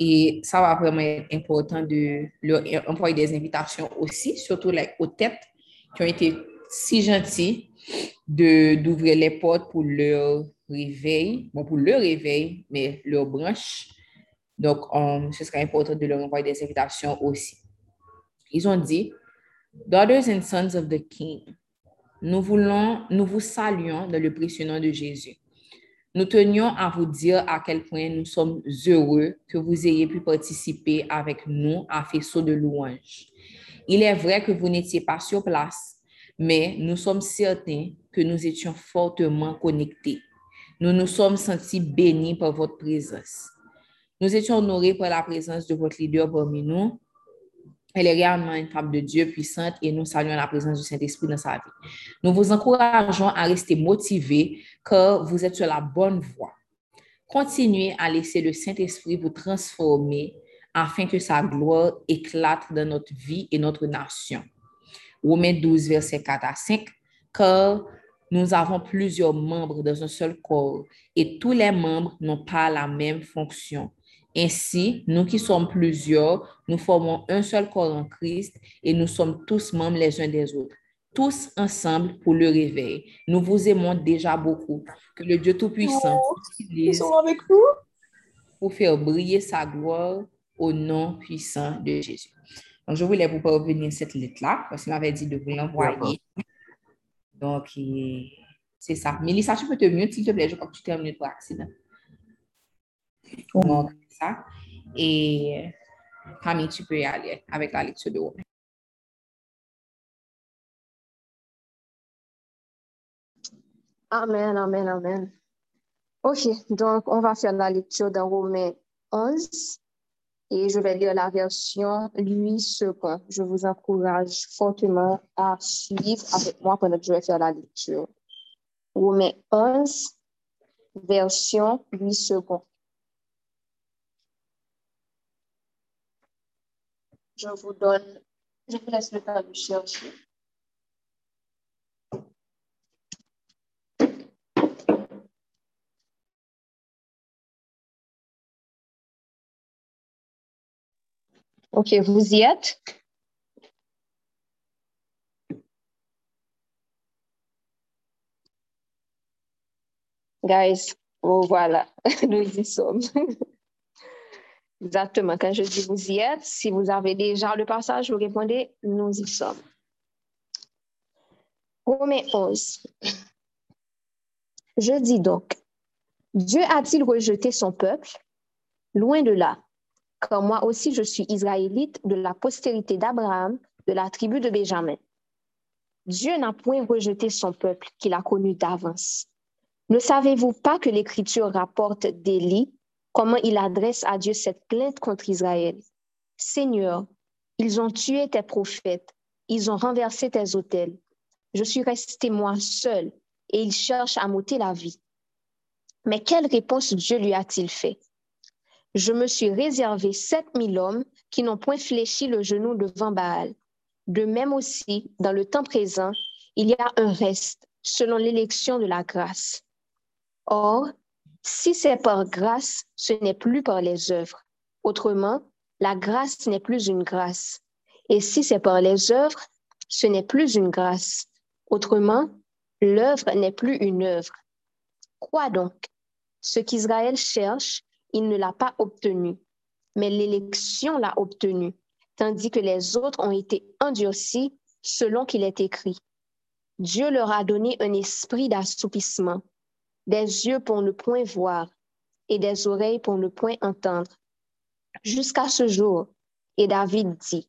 Et ça va vraiment être important de leur envoyer des invitations aussi, surtout aux têtes qui ont été si gentilles d'ouvrir les portes pour leur réveil, bon, pour leur réveil, mais leur branche. Donc, ce serait important de leur envoyer des invitations aussi. Ils ont dit, Daughters and sons of the King, nous voulons, nous vous saluons dans le précieux nom de Jésus. Nous tenions à vous dire à quel point nous sommes heureux que vous ayez pu participer avec nous à Faisceau de louanges. Il est vrai que vous n'étiez pas sur place, mais nous sommes certains que nous étions fortement connectés. Nous nous sommes sentis bénis par votre présence. Nous étions honorés par la présence de votre leader parmi nous. Elle est réellement une femme de Dieu puissante et nous saluons la présence du Saint-Esprit dans sa vie. Nous vous encourageons à rester motivés car vous êtes sur la bonne voie. Continuez à laisser le Saint-Esprit vous transformer afin que sa gloire éclate dans notre vie et notre nation. Romains 12, verset 4 à 5, car nous avons plusieurs membres dans un seul corps et tous les membres n'ont pas la même fonction. Ainsi, nous qui sommes plusieurs, nous formons un seul corps en Christ et nous sommes tous membres les uns des autres, tous ensemble pour le réveil. Nous vous aimons déjà beaucoup. Que le Dieu Tout-Puissant oh, avec nous? pour faire briller sa gloire au nom puissant de Jésus. Donc, je voulais vous parvenir cette lettre-là parce qu'il m'avait dit de vous l'envoyer. Donc, c'est ça. Mélissa, tu peux te mute, s'il te plaît? Je crois que tu termines pour accident. Donc, ça. Et Camille, tu peux y aller avec la lecture de Romain. Amen, amen, amen. OK, donc on va faire la lecture dans Romains 11 et je vais lire la version lui second. Je vous encourage fortement à suivre avec moi pendant que je vais faire la lecture. Romains 11, version lui second. Je vous donne, je vous laisse le temps de chercher. OK, vous y êtes? Guys, oh, voilà, nous y sommes. Exactement. Quand je dis vous y êtes, si vous avez déjà le passage, vous répondez nous y sommes. Romains 11. Je dis donc, Dieu a-t-il rejeté son peuple? Loin de là car moi aussi je suis israélite de la postérité d'Abraham, de la tribu de Benjamin. Dieu n'a point rejeté son peuple qu'il a connu d'avance. Ne savez-vous pas que l'Écriture rapporte d'Élie comment il adresse à Dieu cette plainte contre Israël? Seigneur, ils ont tué tes prophètes, ils ont renversé tes autels. Je suis resté moi seul et ils cherchent à m'ôter la vie. Mais quelle réponse Dieu lui a-t-il fait? je me suis réservé sept mille hommes qui n'ont point fléchi le genou devant Baal. De même aussi, dans le temps présent, il y a un reste selon l'élection de la grâce. Or, si c'est par grâce, ce n'est plus par les œuvres. Autrement, la grâce n'est plus une grâce. Et si c'est par les œuvres, ce n'est plus une grâce. Autrement, l'œuvre n'est plus une œuvre. Quoi donc? Ce qu'Israël cherche, il ne l'a pas obtenu, mais l'élection l'a obtenu, tandis que les autres ont été endurcis selon qu'il est écrit. Dieu leur a donné un esprit d'assoupissement, des yeux pour ne point voir et des oreilles pour ne point entendre. Jusqu'à ce jour, et David dit,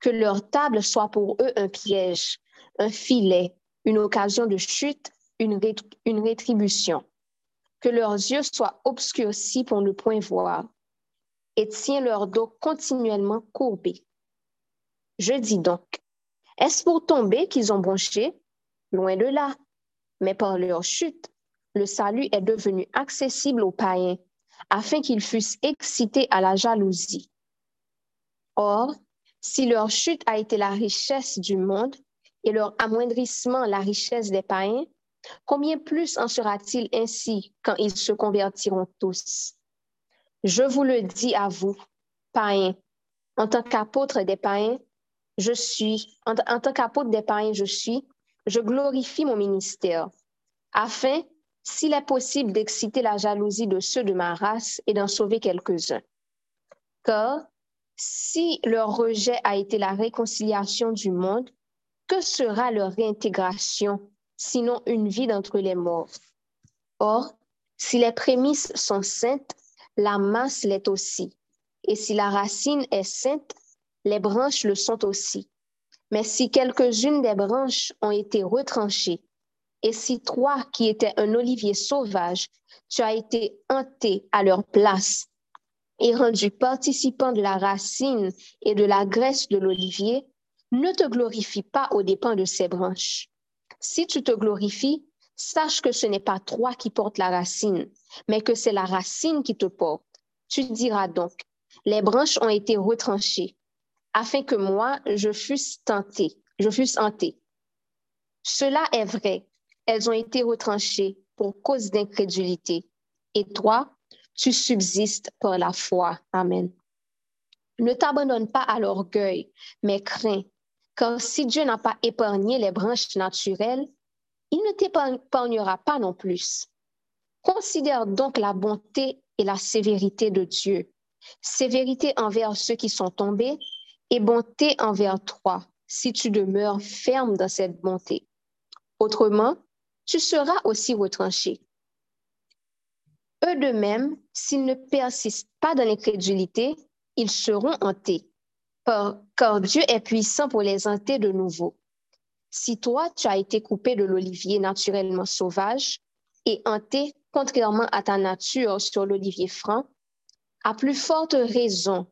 que leur table soit pour eux un piège, un filet, une occasion de chute, une, rétribution que leurs yeux soient obscurcis pour ne point voir, et tiens leur dos continuellement courbé. Je dis donc, est-ce pour tomber qu'ils ont bronché? Loin de là. Mais par leur chute, le salut est devenu accessible aux païens, afin qu'ils fussent excités à la jalousie. Or, si leur chute a été la richesse du monde et leur amoindrissement la richesse des païens, Combien plus en sera-t-il ainsi quand ils se convertiront tous? Je vous le dis à vous, païens, en tant qu'apôtre des païens, je suis, en, tant qu'apôtre des païens, je suis, je glorifie mon ministère, afin, s'il est possible, d'exciter la jalousie de ceux de ma race et d'en sauver quelques-uns. Car si leur rejet a été la réconciliation du monde, que sera leur réintégration, sinon une vie d'entre les morts? Or, si les prémices sont saintes, la masse l'est aussi. Et si la racine est sainte, les branches le sont aussi. Mais si quelques-unes des branches ont été retranchées, et si toi, qui étais un olivier sauvage, tu as été hanté à leur place et rendu participant de la racine et de la graisse de l'olivier, ne te glorifie pas aux dépens de ces branches. Si tu te glorifies, sache que ce n'est pas toi qui portes la racine, mais que c'est la racine qui te porte. Tu diras donc, les branches ont été retranchées, afin que moi, je fusse tenté, je fusse hanté. Cela est vrai, elles ont été retranchées pour cause d'incrédulité. Et toi, tu subsistes par la foi. Amen. Ne t'abandonne pas à l'orgueil, mais crains, car si Dieu n'a pas épargné les branches naturelles, il ne t'épargnera pas non plus. Considère donc la bonté et la sévérité de Dieu, sévérité envers ceux qui sont tombés et bonté envers toi, si tu demeures ferme dans cette bonté. Autrement, tu seras aussi retranché. Eux de même, s'ils ne persistent pas dans l'incrédulité, ils seront hantés, car Dieu est puissant pour les hanter de nouveau. Si toi, tu as été coupé de l'olivier naturellement sauvage et hanté contrairement à ta nature sur l'olivier franc, à plus forte raison,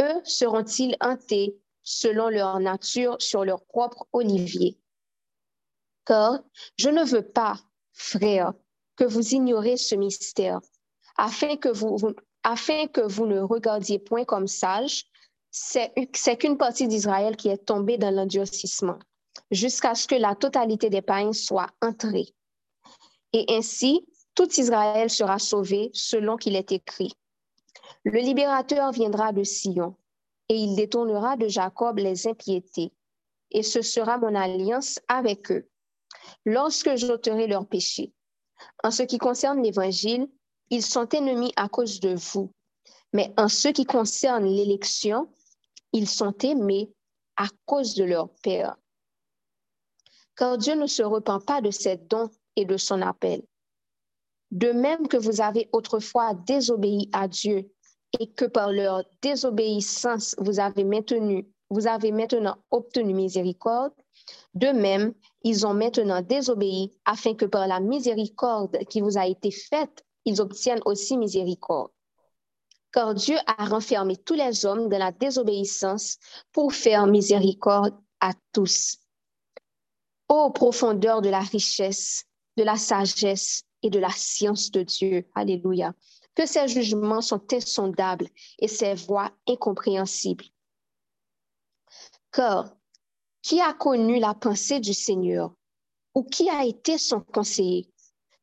eux seront-ils hantés selon leur nature sur leur propre olivier? Car je ne veux pas, frère, que vous ignorez ce mystère, afin que vous, ne regardiez point comme sage, c'est qu'une partie d'Israël qui est tombée dans l'endurcissement, jusqu'à ce que la totalité des païens soit entrée. Et ainsi, tout Israël sera sauvé selon qu'il est écrit. Le libérateur viendra de Sion, et il détournera de Jacob les impiétés, et ce sera mon alliance avec eux, lorsque j'ôterai leurs péchés. En ce qui concerne l'Évangile, ils sont ennemis à cause de vous, mais en ce qui concerne l'élection, ils sont aimés à cause de leur Père. Car Dieu ne se repent pas de ses dons et de son appel. De même que vous avez autrefois désobéi à Dieu et que par leur désobéissance vous avez vous avez maintenant obtenu miséricorde, de même, ils ont maintenant désobéi afin que par la miséricorde qui vous a été faite, ils obtiennent aussi miséricorde. Car Dieu a renfermé tous les hommes dans la désobéissance pour faire miséricorde à tous. Ô profondeur de la richesse, de la sagesse et de la science de Dieu. Alléluia. Que ses jugements sont insondables et ses voies incompréhensibles. Car qui a connu la pensée du Seigneur? Ou qui a été son conseiller?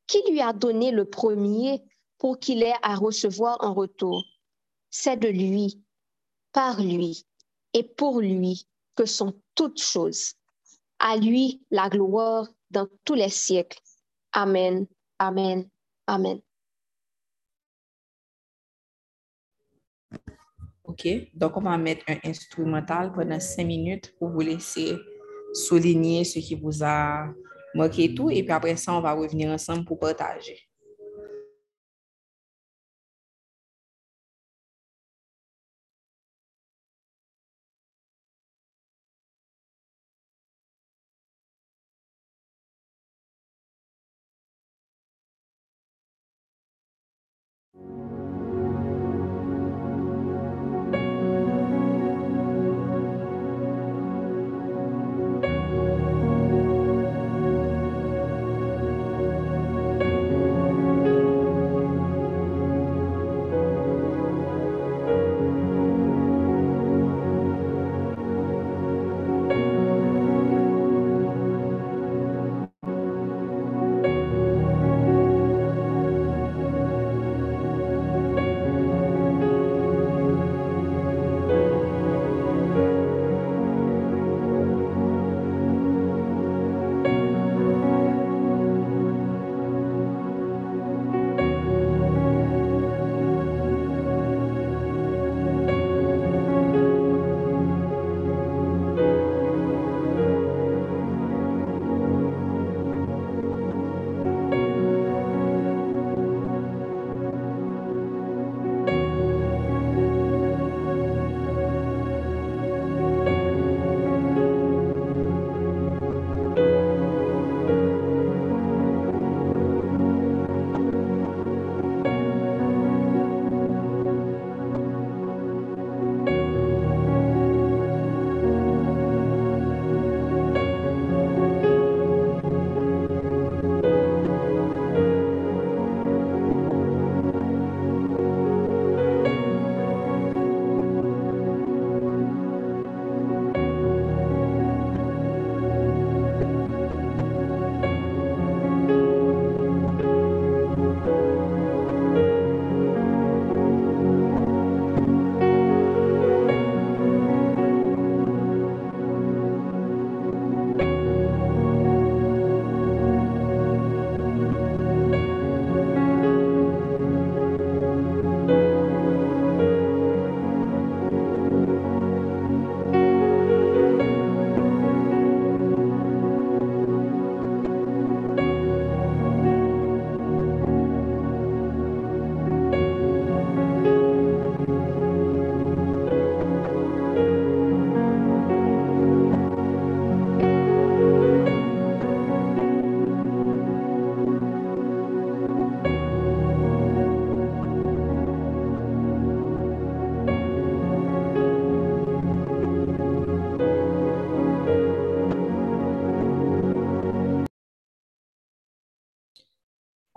Qui lui a donné le premier pour qu'il ait à recevoir en retour? C'est de lui, par lui et pour lui que sont toutes choses. À lui la gloire dans tous les siècles. Amen. Amen. Amen. OK? Donc, on va mettre un instrumental pendant cinq minutes pour vous laisser souligner ce qui vous a marqué tout. Et puis après ça, on va revenir ensemble pour partager.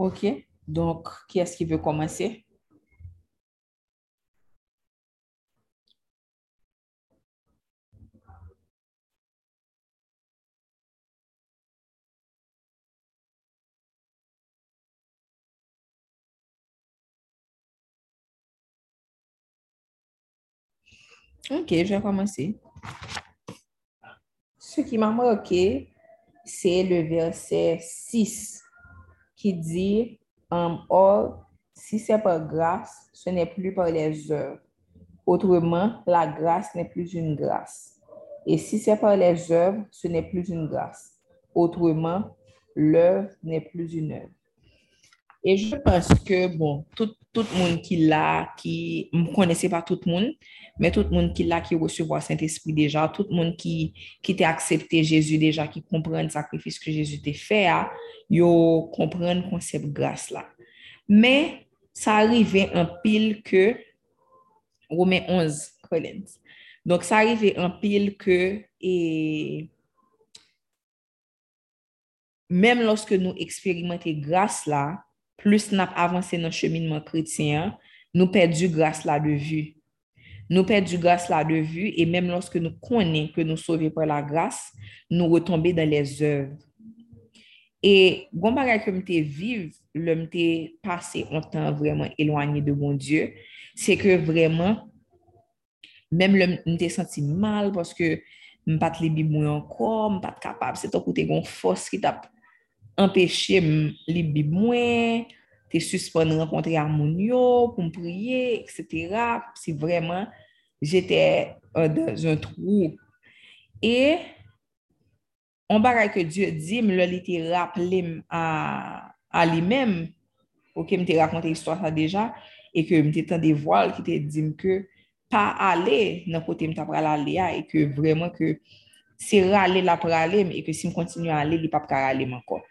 OK. Donc, qui est-ce qui veut commencer? OK, je vais commencer. Ce qui m'a marqué, c'est le verset 6 qui dit um, Or, si c'est par grâce, ce n'est plus par les œuvres. Autrement, la grâce n'est plus une grâce. Et si c'est par les œuvres, ce n'est plus une grâce. Autrement, l'œuvre n'est plus une œuvre. Et je pense que, bon, tout, tout monde qui l'a, qui ne connaissait pas tout monde, mais tout monde qui l'a, qui recevoir Saint-Esprit déjà, tout monde qui, qui t'a accepté Jésus déjà, qui comprend le sacrifice que Jésus t'a fait, il comprend le concept grâce là. Mais ça arrivait en pile que, Romains 11, Donc, ça arrivait en pile que, et même lorsque nous expérimentons grâce là, plus nous avancé dans le cheminement chrétien, nous perdons grâce là de vue. Nous perdons grâce là de vue et même lorsque nous connaissons que nous sauvons par la grâce, nous retombons dans les œuvres. Et bon bagage que je vive, le passé un temps vraiment éloigné de mon Dieu, c'est que vraiment, même le me senti mal parce que pas les Bibles encore, pas capable, c'est un côté une force qui t'a empêché les Bibles te suspendre rencontrer harmonio pour me prier, etc. C'est vraiment, j'étais dans un trou. Et on bagaille que Dieu dit, me le rappelé à, à lui-même, ok, me te raconté l'histoire ça déjà, et que me te des voiles qui te dit que pas aller dans côté me aller et que vraiment que c'est râler la pour aller et que si me continue à aller, il pas aller encore.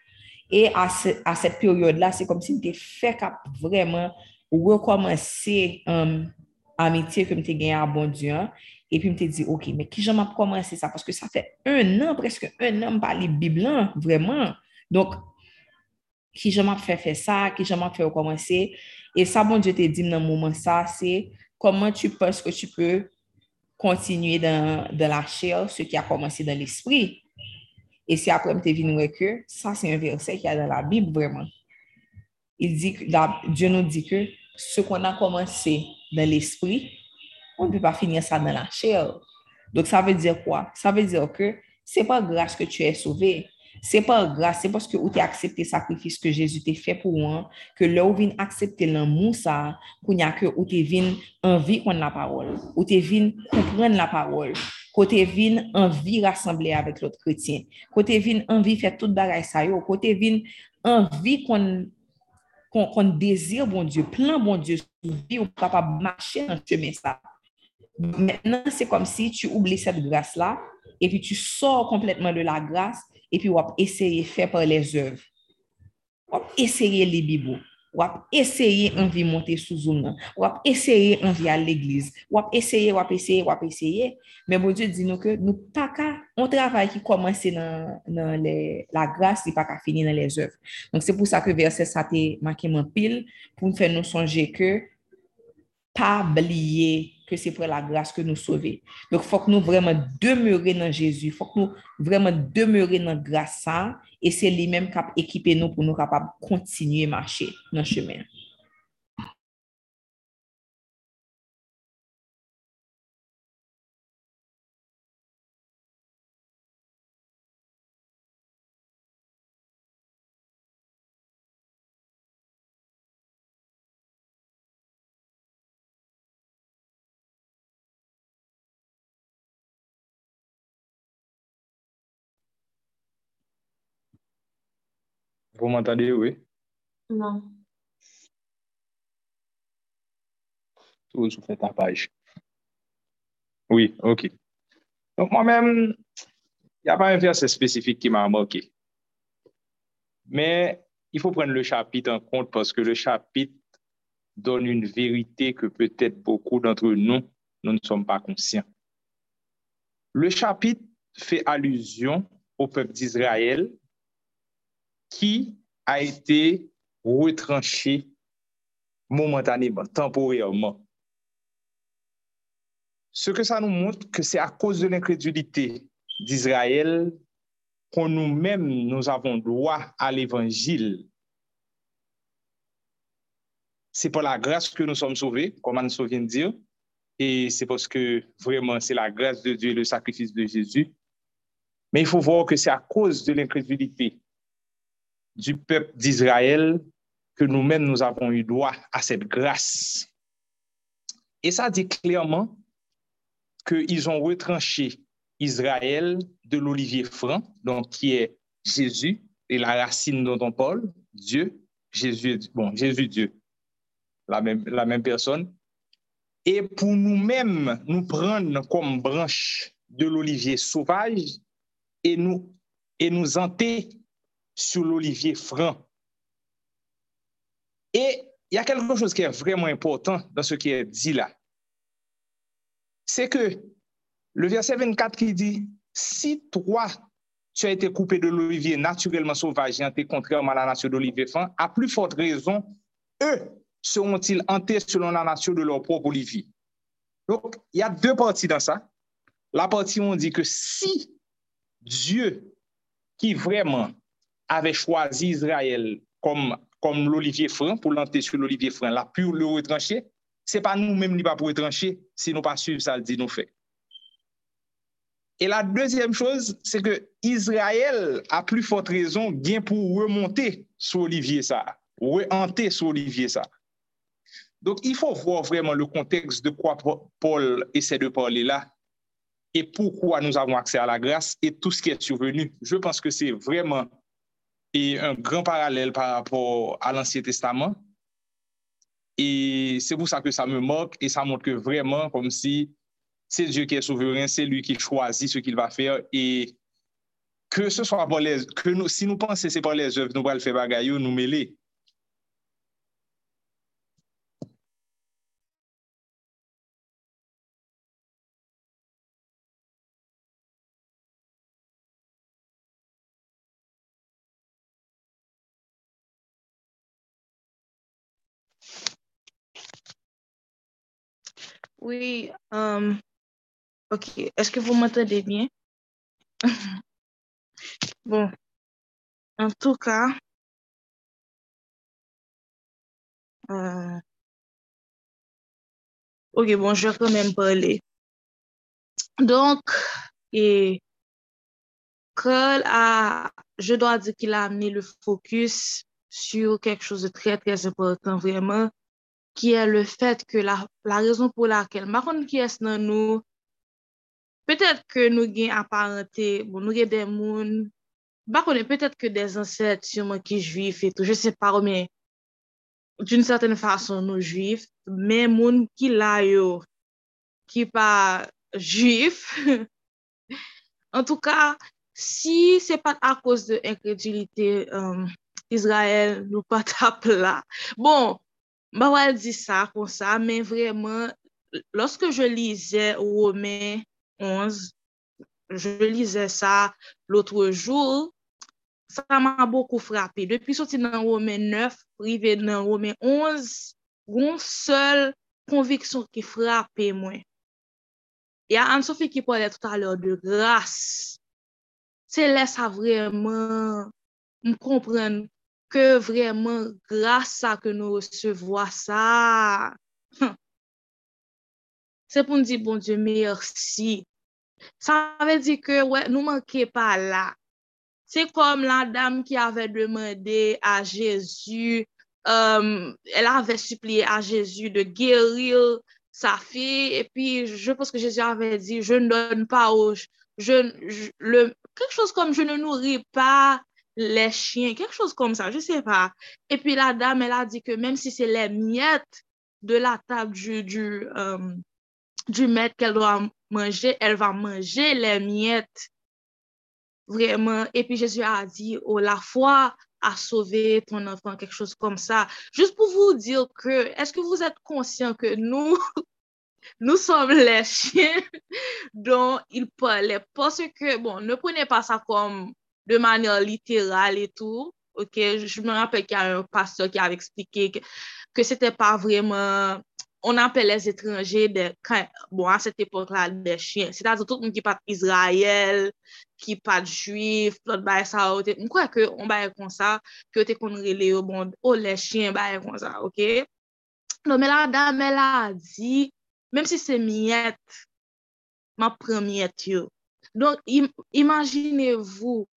Et à, cette période-là, c'est comme si tu fait vraiment recommencer um, que tu gagné à bon Dieu. Hein. Et puis, je me dit, OK, mais qui j'aime commencer ça? Parce que ça fait un an, presque un an, par les Bibles, hein, vraiment. Donc, qui j'aime fait faire ça? Qui j'aime fait recommencer? Et ça, bon Dieu te dit dans le moment, ça, c'est comment tu penses que tu peux continuer dans, dans la chair ce qui a commencé dans l'esprit. Et si après, tu venu que ça, c'est un verset qui est dans la Bible, vraiment. Il dit, Dieu nous dit que ce qu'on a commencé dans l'esprit, on ne peut pas finir ça dans la chair. Donc, ça veut dire quoi? Ça veut dire que c'est pas grâce que tu es sauvé, c'est pas grâce, c'est parce que tu as accepté le sacrifice que Jésus t'a fait pour moi, que là où vient accepter l'amour ça, qu'on a que tu viens envie qu'on la parole, tu viens comprendre la parole, côté viens envie rassembler avec l'autre chrétien, côté viens envie faire toute bagaille ça côté viens envie qu'on qu'on désire bon Dieu, plein bon Dieu, vie ou capable marcher dans ce chemin ça. Maintenant, c'est comme si tu oublies cette grâce-là et puis tu sors complètement de la grâce et puis on va essayer de faire par les œuvres. On va essayer les Bibles. On va essayer de monter sous Zoom. On va essayer d'envie à l'église. On va essayer, on va essayer, on va essayer. Mais bon Dieu dit nous que nous pas qu'à, on travaille qui commence dans, la grâce, et pas qu'à finir dans les œuvres. Donc c'est pour ça que verset ça t'est marqué mon pile pour nous faire nous songer que pas oublier que c'est pour la grâce que nous sauver. Donc, il faut que nous vraiment demeurer dans Jésus. Il faut que nous vraiment demeurer dans grâce et c'est lui-même qui a équipé nous pour nous capables de continuer à marcher dans le chemin. Vous m'entendez, oui? Non. Tout vous faites ta page? Oui, OK. Donc, moi-même, il n'y a pas un verset spécifique qui m'a marqué. Mais il faut prendre le chapitre en compte parce que le chapitre donne une vérité que peut-être beaucoup d'entre nous, nous ne sommes pas conscients. Le chapitre fait allusion au peuple d'Israël qui a été retranché momentanément, temporairement? Ce que ça nous montre, que c'est à cause de l'incrédulité d'Israël qu'on nous-mêmes, nous avons droit à l'évangile. C'est par la grâce que nous sommes sauvés, comme Anne vient de dire, et c'est parce que vraiment c'est la grâce de Dieu le sacrifice de Jésus. Mais il faut voir que c'est à cause de l'incrédulité du peuple d'Israël que nous-mêmes nous avons eu droit à cette grâce. Et ça dit clairement qu'ils ont retranché Israël de l'olivier franc, donc qui est Jésus et la racine dont on parle, Dieu, Jésus, bon, Jésus, Dieu, la même, la même personne. Et pour nous-mêmes, nous prendre comme branche de l'olivier sauvage et nous, et nous enter sur l'olivier franc. Et il y a quelque chose qui est vraiment important dans ce qui est dit là. C'est que le verset 24 qui dit, si toi, tu as été coupé de l'olivier naturellement sauvage et enté contrairement à la nature d'olivier franc, à plus forte raison, eux seront-ils hantés selon la nature de leur propre olivier? Donc, il y a deux parties dans ça. La partie où on dit que si Dieu, qui vraiment avait choisi Israël comme, comme l'olivier franc, pour l'hanter sur l'olivier franc, là, pour le retrancher, c'est pas nous-mêmes qui pas pour retrancher, si nous pas suivre ça, le dit nous fait. Et la deuxième chose, c'est que Israël a plus forte raison bien pour remonter sur Olivier ça, rehanter sur Olivier ça. Donc, il faut voir vraiment le contexte de quoi Paul essaie de parler là et pourquoi nous avons accès à la grâce et tout ce qui est survenu. Je pense que c'est vraiment un grand parallèle par rapport à l'Ancien Testament. Et c'est pour ça que ça me moque et ça montre que vraiment, comme si c'est Dieu qui est souverain, c'est lui qui choisit ce qu'il va faire. Et que ce soit par les... Que nous, si nous pensons que c'est par les œuvres, nous allons faire bagaille, nous mêler. Oui, um, ok. Est-ce que vous m'entendez bien? bon, en tout cas, euh, ok, bon, je vais quand même parler. Donc, et a, je dois dire qu'il a amené le focus sur quelque chose de très, très important, vraiment, ki e le fet ke la, la rezon pou lakel makon ki es nan nou, petet ke nou gen aparente, bon, nou gen den moun, bakon petet ke den anset sûrement ki juif etou, je se paro men, d'une certaine fason nou juif, men moun ki la yo, ki pa juif, en tou ka, si se pat a kos de inkredulite um, Israel nou pat ap la, bon, Mba wal di sa kon sa, men vreman, loske je lize Romè 11, je lize sa loutre joul, sa m'a boku frapi. Depi soti nan Romè 9, prive nan Romè 11, goun sol konviksyon ki frapi mwen. Ya an sofi ki pwede tout alor de grase, se lè sa vreman m kompren ke vreman grasa ke nou resevoa sa. Hm. Se pou nou di, bon Diyo, mersi. Sa ve di ke, wè, nou manke pa la. Se kom la dam ki ave demande a Jezu, um, el ave suplie a Jezu de geril sa fi, epi je pense ke Jezu ave di, je ne donne pa ou, je, je, le, kek chose kom je ne nourri pa les chiens, quelque chose comme ça, je sais pas. Et puis la dame, elle a dit que même si c'est les miettes de la table du, du, euh, du maître qu'elle doit manger, elle va manger les miettes. Vraiment. Et puis Jésus a dit, oh, la foi a sauvé ton enfant, quelque chose comme ça. Juste pour vous dire que, est-ce que vous êtes conscient que nous, nous sommes les chiens dont il parlait? Parce que, bon, ne prenez pas ça comme de manyan literal etou. Ok, je me rappelle ki a un pastor ki ave eksplike ke se te pa vreman, on apel les etranje de, kan, bon, an set epok la, de chien. Se ta tout moun ki pat Israel, ki pat juif, lot baye sa ote. Mwen kwa ke on baye kon sa, ke te kon rele yo bon, o les chien baye kon sa, ok? Non, men la dam, men la di, menm si se miyet, ma premiyet yo. Don, im, imagine vou,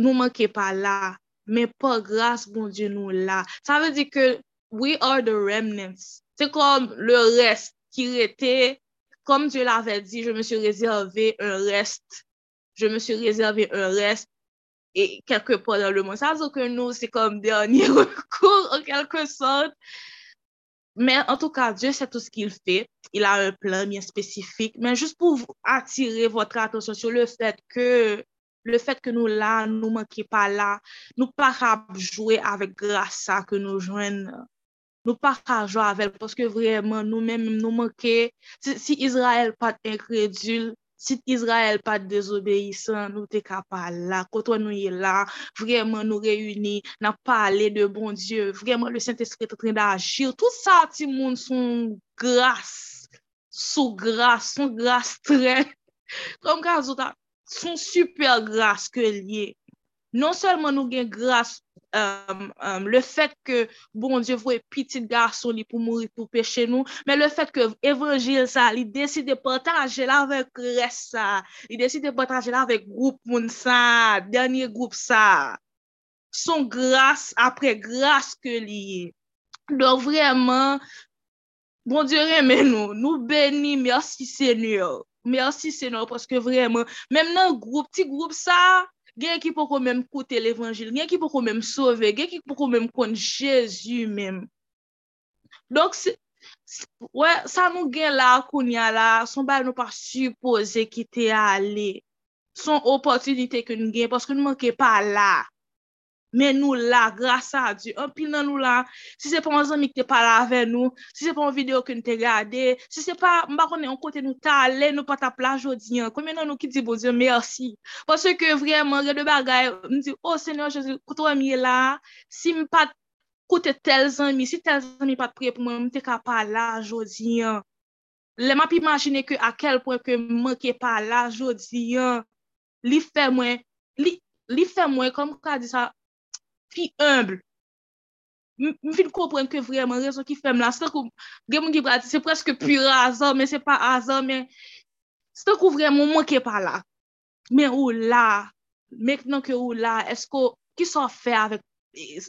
nou manke pa la, men pa grase bon Diyo nou la. Sa ve di ke we are the remnants. Se kom le rest ki rete, kom Diyo la ve di, je me suis réservé un rest. Je me suis réservé un rest et quelque part dans le monde. Sa zo ke nou se kom dernier recours en quelque sorte. Men, en tout ka, Dieu sait tout ce qu'il fait. Il a un plan bien spécifique. Men, juste pour attirer votre attention sur le fait que Le fet ke nou la, nou manke pa la, nou pa ka jwè avèk grasa ke nou jwen, nou pa ka jwè avèl, poske vreman nou men nou manke, si, si Israel pat inkredul, si Israel pat dezobeysan, nou te ka pa la, koto nou ye la, vreman nou reyuni, nan pale de bon Diyo, vreman le Saint-Esprit te tren da agir, tout sa ti moun son grasa, sou grasa, son grasa tren, kom ka zoutan, son super grase ke liye. Non selman nou gen grase Um, euh, um, euh, le fèt ke bon Diyo vwe pitit garson li pou mouri pou peche nou, men le fèt ke evanjil sa, li deside pataje la vek res sa, li deside pataje la vek group moun sa, denye group sa, son grase apre grase ke li. Don vreman, bon Diyo remen nou, nou beni, mersi Senyor. mersi senor, paske vreman, mem nan group, ti group sa, gen ki pou kon menm koute l'Evangil, gen ki pou kon menm sove, gen ki pou kon menm kon Jezu menm. Donk, wè, sa nou gen la koun ya la, son ba nou pa suppose ki te ale, son opotunite ke nou gen, paske nou manke pa la. men nou la, grasa a Diyo, An pil nan nou la, si se pa an zami ki te pala ave nou, si se pa an video ki nou te gade, si se pa mba konen an kote nou ta ale, nou pa ta plaj odiyan, kome nan nou ki di bo Diyo, mersi, Pase ke vreman, re de bagay, mdi, oh Senyor Jezu, koto wami la, si mpa kote tel zami, si tel zami pa priye pou mwen, mte ka pala odiyan, le map imagine ke a kel pwen ke mwen ke pala odiyan, li fe mwen, li, li fè mwen, kom kwa di sa, pi humble. M fin kompren ke vreman rezon ki fem la. Se tan kou gen moun ki prati, se preske pure azan, men se pa azan, men se tan kou vreman moun ke pa la. Men ou la, mek nan ke ou la, esko ki sa fe avèk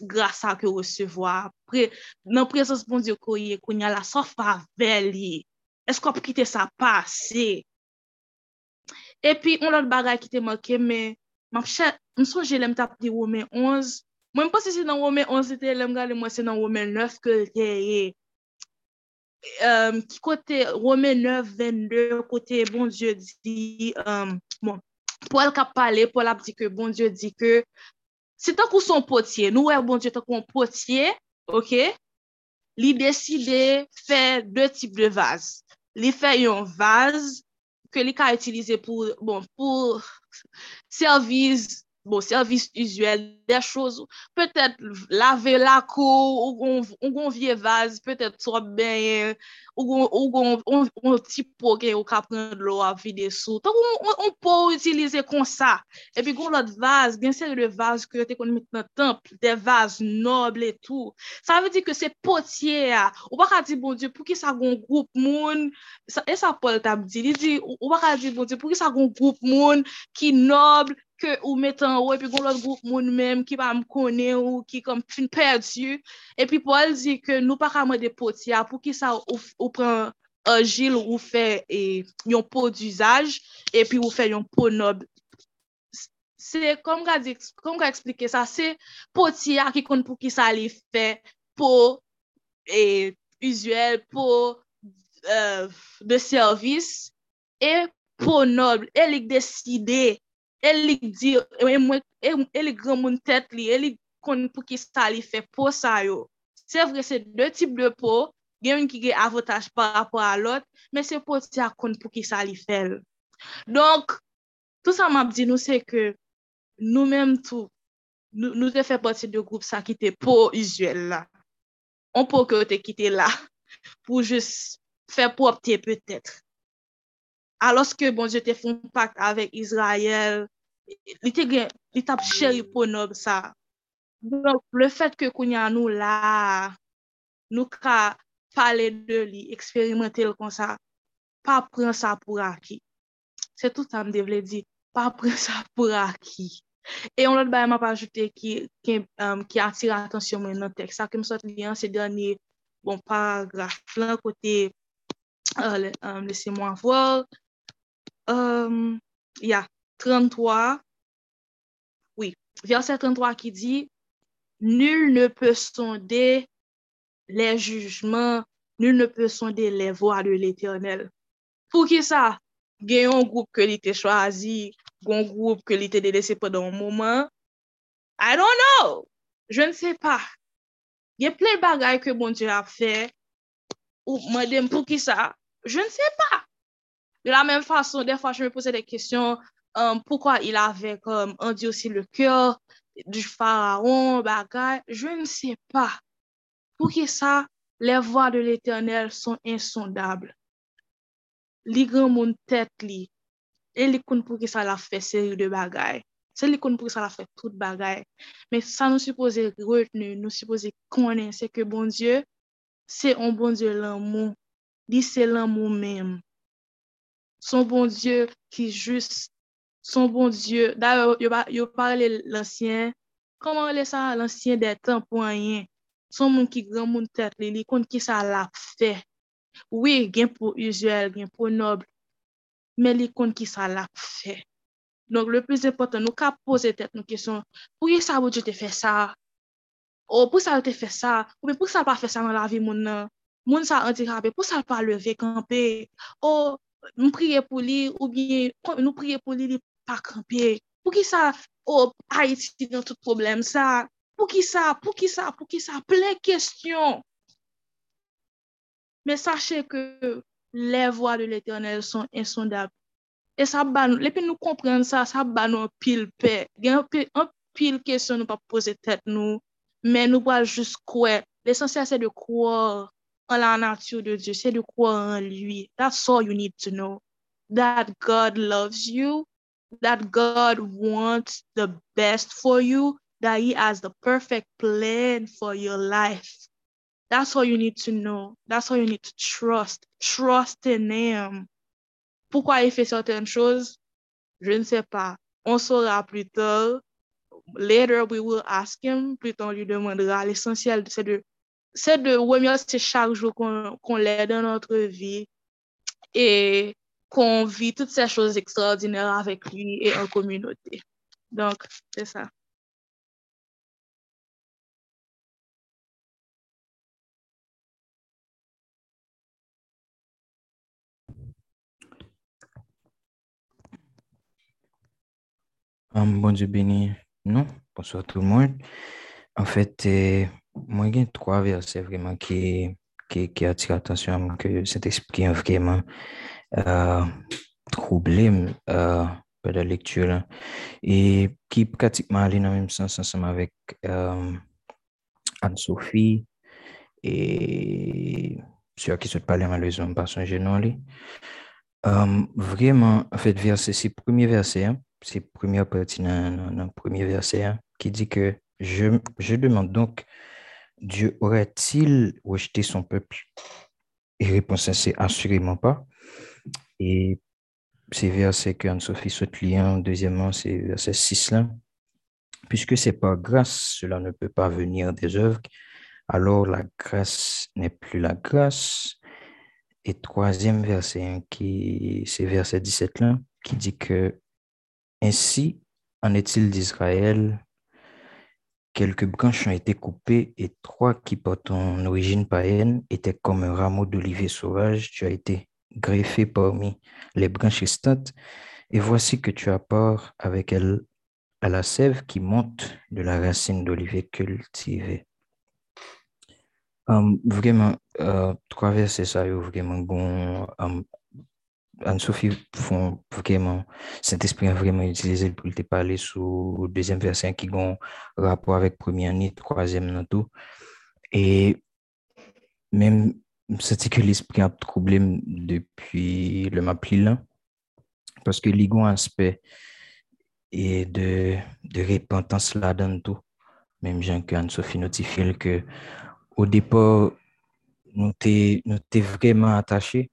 grasa ke ou resevoa, pre, nan prezons bon diyo koye, konya la sa fa veli. esko ap kite sa pase. E pi, on lot bagay ki te manke, men, map chè, msou jelem tap di wome 11, Mwen pa se se nan Women 11 te lem gale, mwen se nan Women 9 ke te ye. Um, ki kote Women 9, 22, kote bon Diyo di, um, bon, pou el kap pale, pou el ap di ke bon Diyo di ke, se tan kou son potye, nou wè bon Diyo tan kou potye, ok, li deside fè dè tip de vaz. Li fè yon vaz ke li ka itilize pou, bon, pou servis bon, servis usuel, de chouz, peut-être lave la kou, ou gon vie vaz, peut-être sou benyen, ou kon ti pou gen ou ka pren lo a vide sou. Tan kon pou utilize kon sa. E pi kon lot vaz, gen seri de vaz ki yo te kon mit nan temple, de vaz noble etou. Sa ve di ke se potye a. Ou baka di bon di pou ki sa kon group moun, sa, e sa Paul tab di, li di ou baka di bon di pou ki sa kon group moun ki noble, ke ou metan ou, epi goun lot goup moun menm ki pa m konen ou, ki kom fin perdi, epi pou al di ke nou pa kama de poti a, pou ki sa ou, ou, ou pran anjil ou fe e, yon po d'usaj, epi ou fe yon po nob. Se, kom ka, di, kom ka explike sa, se poti a ki kon pou ki sa li fe po e usuel, po euh, de servis, e po nob, e lik deside, e li di, e, e, e gran moun tet li, e li kon pou ki sa li fe po sa yo. Se vre se de tip de po, gen yon ki ge avotaj par rapor a lot, men se poti akon pou ki sa li fel. Donk, tout sa map di nou se ke nou menm tou, nou, nou te fe poti de group sa ki te pou usuel la. On pou ke te kite la, pou jis fe pou opte petet. Aloske bon, je te foun pakt avèk Israel, li te gen, li tap chèri pou nob sa. Donk, le fèt ke kounya nou la, nou ka pale de li, eksperimente l kon sa, pa pren sa pou aki. Se tout sa an devle di, pa pren sa pou aki. E yon lot bayman pa ajoute ki, ki, um, euh, ki atire atensyon mwen nan tek. Sa kem sot li an se denye, bon paragraf lan kote, uh, le, um, lese mwen vwor, um, ya, yeah, 33, oui, verset 33 ki di, Nul ne pe sonde, les jujman, nul ne pe sonde le voa de l'Eternel. Pou ki sa, gen yon group ke li te chwazi, gen yon group ke li te delese padan mouman, I don't know, je ne se pa. Gen ple bagay ke bon Diyo a fe, ou madem pou ki sa, je ne se pa. De la menm fason, defwa je me pose de kesyon, um, poukwa il ave kom, an di osi le kyo, du faraon, bagay, je ne se pa. Pou ki sa, le vwa de l'Eternel son insondable. Li gran moun tèt li, e li kon pou ki sa la fè seri de bagay. Se li kon pou ki sa la fè tout bagay. Men sa nou suppose retenu, nou suppose konen, se ke bon Diyo, se on bon Diyo lan moun, li se lan moun menm. Son bon Diyo ki jist, son bon Diyo, da yo, yo, yo parle l'ansyen, koman le sa l'ansyen de tan pou anyen? son moun ki gran moun tèt li, li kont ki sa la fè. Oui, gen pou usuel, gen pou noble, men li kont ki sa la fe. Donk le plus important, nou ka pose tet nou kesyon, pou ye sa wou di te fe sa? Ou pou sa wou te fe sa? Ou pou sa pa fe sa nan la vi moun nan? Moun sa antikabe, pou sa pa leve kampe? Ou nou priye pou li, ou bien nou priye pou li li pa kampe? Pou ki sa, ou a iti nan tout problem sa? Pou ki sa, pou ki sa, pou ki sa, ple kestyon. Men sache ke le vwa de l'Eternel son insondable. E sa ba nou, lepi nou kompren sa, sa ba nou an pil pe. Gen an pil, an pil kesyon nou pa pose tet nou, men nou wal jous kwe. L'esensyen se de kwa an la natyou de Diyo, se de kwa an lui. That's all you need to know. That God loves you, that God wants the best for you, that He has the perfect plan for your life. That's all you need to know. That's all you need to trust. Trust in Him. Pourquoi il fait certaines choses? Je ne sais pas. On saura plus tard. Later, we will ask Him. Plus tard, on lui demandera. L'essentiel, c'est de, c'est de remercier chaque jour qu'on, qu'on l'est dans notre vie et qu'on vit toutes ces choses extraordinaires avec lui et en communauté. Donc, c'est ça. Um, bon Dieu béni non, Bonsoir tout le monde. En fait, euh, moi, il y a trois versets vraiment qui, qui, qui attirent l'attention que cet esprit vraiment euh, troublé euh, de la lecture. Là. Et qui pratiquement allé dans le même sens ensemble avec euh, Anne-Sophie et ceux qui se parlent malheureusement par son genou. Um, vraiment, en fait, verset, c'est le premier verset. Hein, c'est la première partie premier verset hein, qui dit que je, demande donc, Dieu aurait-il rejeté son peuple? Et réponse c'est assurément pas. Et c'est verset que Anne-Sophie souhaite lire. Deuxièmement, c'est verset 6 là. Puisque c'est par grâce, cela ne peut pas venir des œuvres, alors la grâce n'est plus la grâce. Et troisième verset, hein, qui c'est verset 17 là, qui dit que ainsi en est-il d'Israël, quelques branches ont été coupées et trois qui portent en origine païenne étaient comme un rameau d'olivier sauvage. Tu as été greffé parmi les branches restantes et voici que tu apportes avec elle à la sève qui monte de la racine d'olivier cultivée. Um, vraiment, uh, trois versets ça, vraiment bon, um, Anne-Sophie font vraiment, Saint-Esprit a vraiment utilisé pour te parler sur le deuxième verset qui a rapport avec premier année, troisième dans tout. Et même, c'est que l'esprit a troublé depuis le mapli là, parce que l'ego a un aspect et de, de repentance là dans tout. Même Jean que Anne-Sophie notifie que au départ, nous t'es vraiment attachés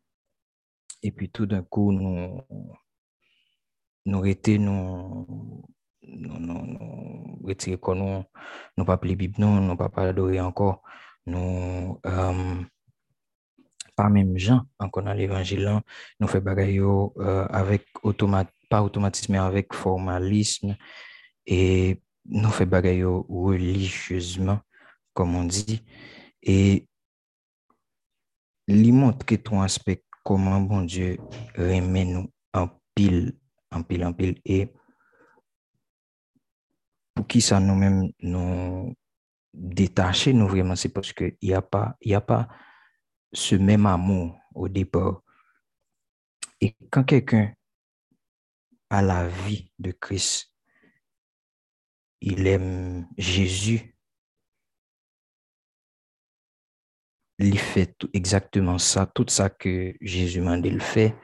Et puis tout d'un coup, nous, nous étions, nous, nous, nous, retirés qu'on nous, nous pas appelé Bible, non, nous pas adoré encore, nous, euh, pas même gens, encore dans l'évangile, nous fait bagaille euh, avec automat, pas automatisme, mais avec formalisme, et nous fait bagaille religieusement, comme on dit, et lui montrer ton aspect comment bon Dieu remet nous en pile, en pile, en pile. Et pour qui ça nous-mêmes nous détacher, nous vraiment, c'est parce qu'il n'y a, a pas ce même amour au départ. Et quand quelqu'un a la vie de Christ, il aime Jésus, il fait exactement ça, tout ça que Jésus m'a dit, fait,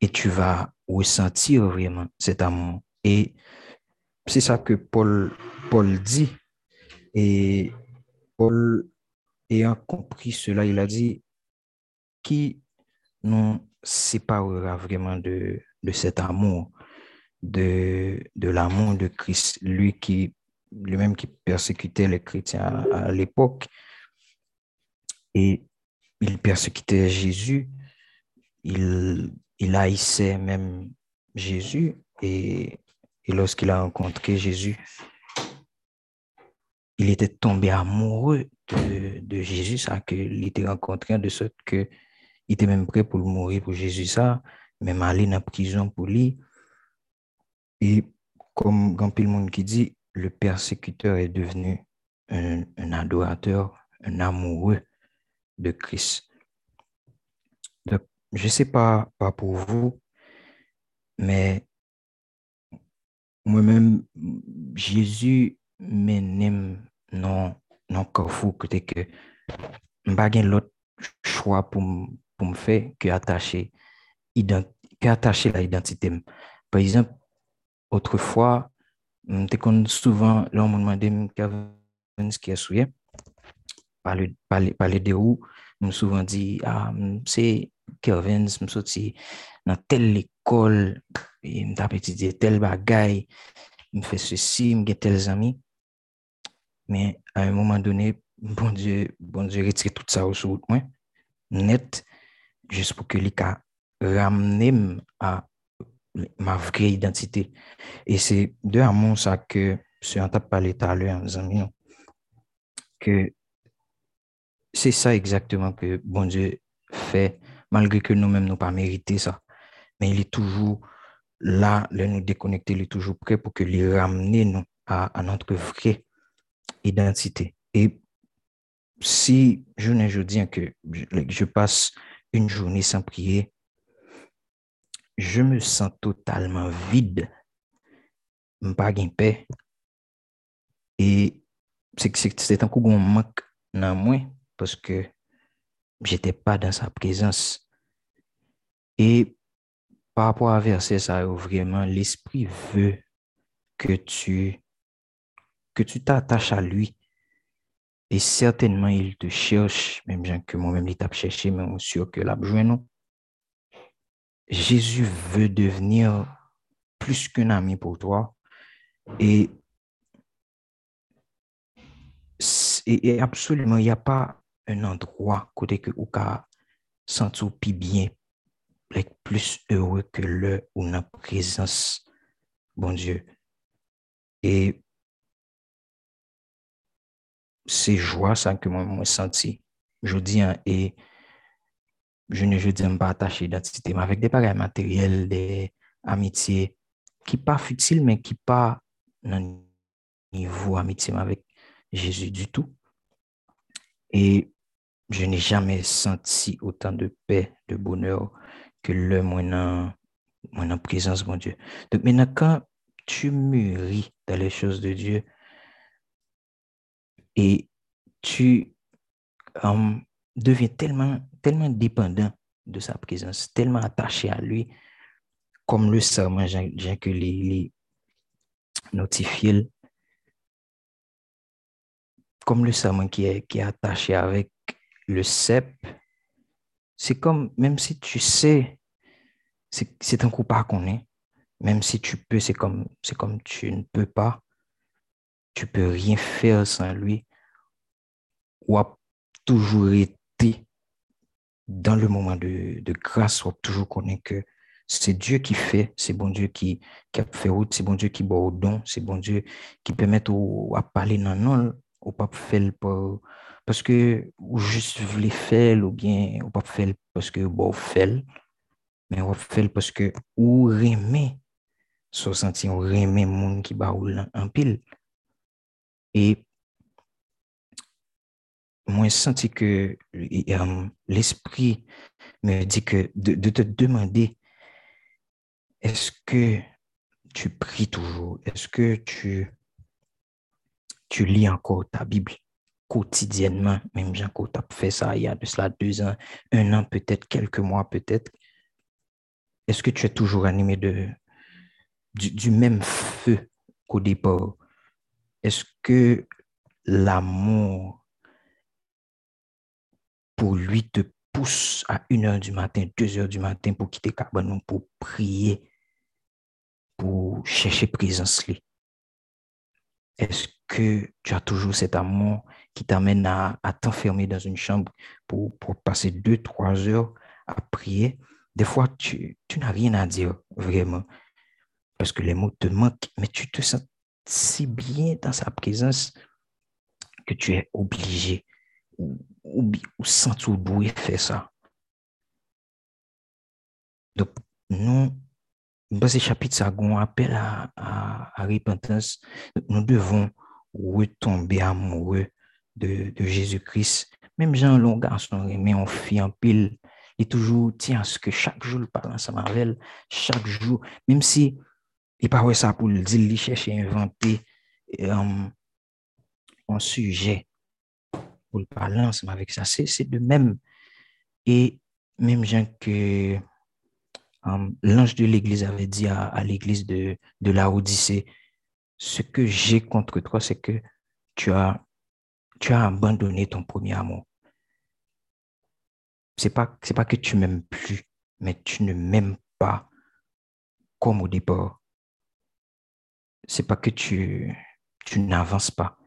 et tu vas ressentir vraiment cet amour. Et c'est ça que Paul, Paul dit. Et Paul, ayant compris cela, il a dit, qui nous séparera vraiment de, de cet amour, de, de l'amour de Christ, lui qui, lui-même qui persécutait les chrétiens à l'époque, et il persécutait Jésus, il, haïssait même Jésus. Et, lorsqu'il a rencontré Jésus, il était tombé amoureux de, Jésus, ça, qu'il était rencontré de sorte que il était même prêt pour mourir pour Jésus, ça, même aller dans prison pour lui. Et comme grand le monde qui dit, le persécuteur est devenu un adorateur, un amoureux de Christ. Donc, je ne sais pas, pas pour vous, mais moi-même, Jésus m'aime non, non carrefour que t'es que pas l'autre choix pour pour me faire que attacher que attacher la identité. Par exemple, autrefois, t'es qu'on souvent là on me demandait ce qui est souillé. pale, pale, pale de ou, m souvan di, ah, mse Kervins, m soti nan tel l'ekol, e m tap etidye tel bagay, m fè se si, m gen tel zami. Men, a yon mouman donè, bon die, bon die retire tout sa ou sou out mwen, net, jous pou ke li ka ramnem a ma vre identite. E se de a moun sa ke, se an tap pale talè an zami nou, ke c'est ça exactement que bon Dieu fait, malgré que nous-mêmes nous pas mérité ça. Mais il est toujours là, le nous déconnecter, il est toujours prêt pour que les ramener nous à, à, notre vraie identité. Et si je ne je dis que je passe une journée sans prier, je me sens totalement vide, pas en paix. Et c'est un coup qu'on manque dans moi parce que j'étais pas dans sa présence. Et par rapport à verset ça, vraiment, l'Esprit veut que tu que tu t'attaches à lui. Et certainement, il te cherche, même bien que moi-même, il t'a cherché, mais on est sûr que l'a non? Jésus veut devenir plus qu'un ami pour toi. Et, et absolument, il n'y a pas un endroit kote ke ou ka sentou pi byen, plek plus heureux ke le ou nan prezans, bon Diyo. E se jwa sa ke mwen mwen senti, jodi an, e je ne jodi an pa atache identite, ma vek de pare materyel, de amitye, ki pa futil men ki pa nan nivou amitye ma vek Jezu du tout. E je n'ai jamais senti autant de paix, de bonheur que le moins en présence, mon Dieu. Donc maintenant, quand tu mûris dans les choses de Dieu et tu um, deviens tellement, tellement dépendant de sa présence, tellement attaché à lui, comme le serment, j'ai que les, notifié, comme le serment qui est attaché avec le cep, c'est comme, même si tu sais, c'est un coup pas qu'on est, même si tu peux, c'est comme, comme tu ne peux pas, tu peux rien faire sans lui, ou a toujours été dans le moment de, grâce, ou toujours connaît que c'est Dieu qui fait, c'est bon Dieu qui, qui a fait route, c'est bon Dieu qui boit au don, c'est bon Dieu qui permet au, à parler non, non, au pas faire parce Paske ou jist vle fel ou bien ou pap fel paske ou bo fel, men ou fel paske ou reme sou senti ou reme moun ki ba ou lan anpil. E mwen senti ke um, l'esprit me di ke de, de te demande eske tu pri toujou, eske tu, tu li anko ta Bibli. Quotidiennement, même Jean as fait ça il y a de cela deux ans, un an peut-être, quelques mois peut-être. Est-ce que tu es toujours animé de, du, même feu qu'au départ? Est-ce que l'amour pour lui te pousse à 1 heure du matin, 2 heures du matin pour quitter Cabanon, pour prier, pour chercher présence? Est-ce que tu as toujours cet amour qui t'amène à, t'enfermer dans une chambre pour, passer deux, trois heures à prier? Des fois, tu, n'as rien à dire vraiment parce que les mots te manquent, mais tu te sens si bien dans sa présence que tu es obligé ou, ou, ou sans tout faire ça. Donc, nous, dans ce chapitre, ça un appel à, à, repentance. Nous devons retomber amoureux de, Jésus-Christ. Même Jean, long mais on fit en pile. Il toujours, tiens, ce que chaque jour, il parle ensemble avec chaque jour, même si il parle ça pour le dire, il cherche à inventer um, un sujet pour le parler ensemble avec ça. C'est de même. Et même Jean que Um, l'ange de l'Église avait dit à, l'Église de, de la Odyssée, ce que j'ai contre toi, c'est que tu as, tu as abandonné ton premier amour. C'est pas, c'est pas que tu m'aimes plus, mais tu ne m'aimes pas comme au départ. C'est pas que tu, tu n'avances pas,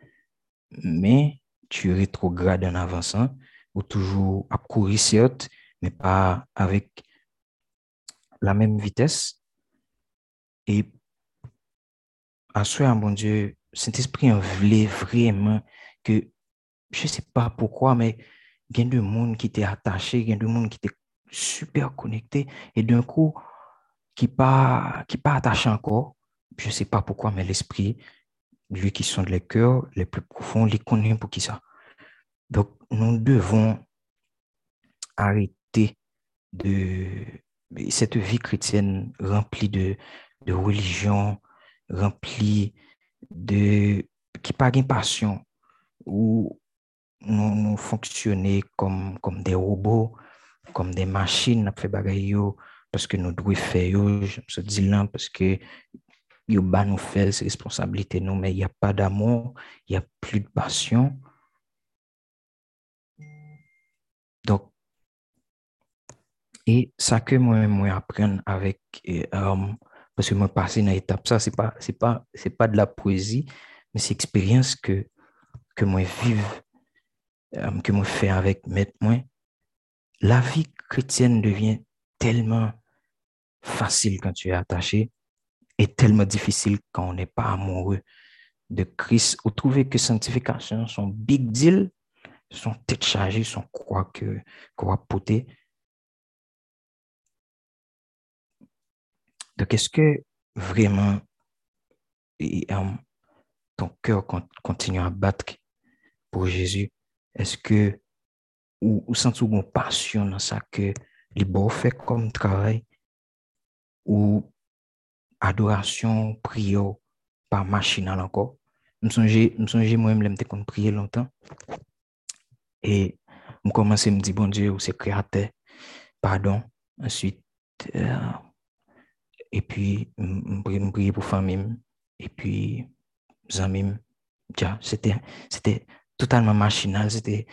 mais tu rétrogrades en avançant ou toujours à courir certes, mais pas avec la même vitesse. Et à soi, mon Dieu, Saint-Esprit en voulait vraiment que, je ne sais pas pourquoi, mais il y a des monde qui étaient attachés, il y a des monde qui étaient super connectés, et d'un coup, qui pas, qui pas attaché encore, je ne sais pas pourquoi, mais l'Esprit, lui qui sont les cœurs les plus profonds, les connaît pour qui ça. Donc, nous devons arrêter de, cette vie chrétienne remplie de, de religion, remplie de qui pas une passion, nou, nou fonksyonè kom, kom de robot, kom de machin ap fe bagay yo, paske nou dwe fe yo, jom se di lan, paske yo ba nou fel se responsabilite nou, men y a pa d'amon, y a plu de pasyon. Donk, e sa ke mwen mwen apren avèk, e, um, paske mwen pase nan etap sa, se pa, se pa, se pa de la poezi, men se eksperyans ke, ke mwen vive euh, que moi fais avec maître moi. La vie chrétienne devient tellement facile quand tu es attaché et tellement difficile quand on n'est pas amoureux de Christ. Vous trouvez que sanctification, son big deal, son tête chargée, son quoi que, va poter, Donc, est-ce que vraiment um, ton cœur continue à battre pour Jésus? eske ou, ou sentou bon pasyon nan sa ke li bo fè kom travay? Ou adorasyon priyo pa machinal anko. Msonje mwen mwen mte kon priye lontan. E mwen komanse mdi bon Diyo ou se kreatè, pardon, answit euh, e pi mwen priye pou famim e pi zanmim, ja, sete totalement machinal, c'était,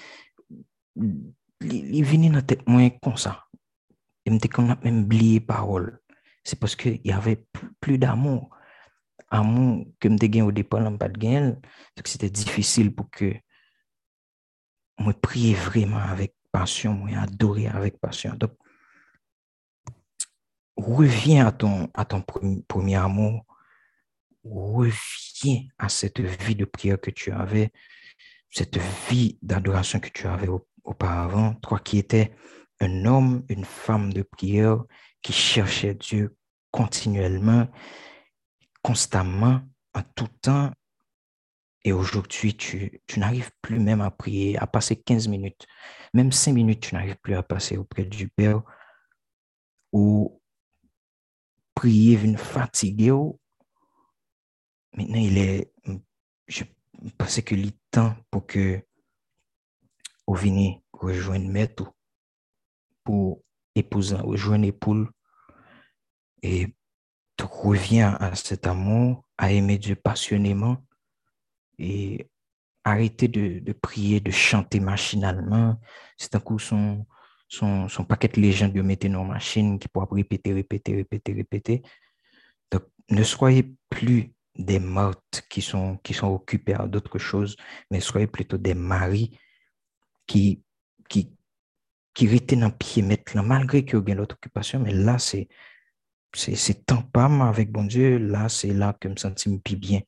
il venait dans la tête moins comme ça. Je me même oublié parole. C'est parce qu'il y avait plus d'amour. Amour que je gagné au départ, je pas gain. Donc, c'était difficile pour que je prie vraiment avec passion, moi adorer avec passion. Donc, reviens à ton, à ton premier amour, reviens à cette vie de prière que tu avais, cette vie d'adoration que tu avais auparavant, toi qui étais un homme, une femme de prière qui cherchait Dieu continuellement, constamment, en tout temps. Et aujourd'hui, tu, n'arrives plus même à prier, à passer 15 minutes, même 5 minutes, tu n'arrives plus à passer auprès du Père ou prier une fatigué. Maintenant, il est, je pense que le temps pour que vous veniez rejoindre Maître pour épouser, rejoindre époule et tu reviens à cet amour, à aimer Dieu passionnément et arrêter de, prier, de chanter machinalement. C'est un coup son, son, son paquet de légendes de mettre dans machine qui pourra répéter, répéter, répéter, répéter. Donc, ne soyez plus des mortes qui sont, qui sont occupés à d'autres choses, mais soyez plutôt des maris qui, qui, qui retiennent un pied mettre malgré qu'il y ait l'autre occupation, mais là, c'est c'est tant pas avec bon Dieu, là, c'est là que je me sens plus bien.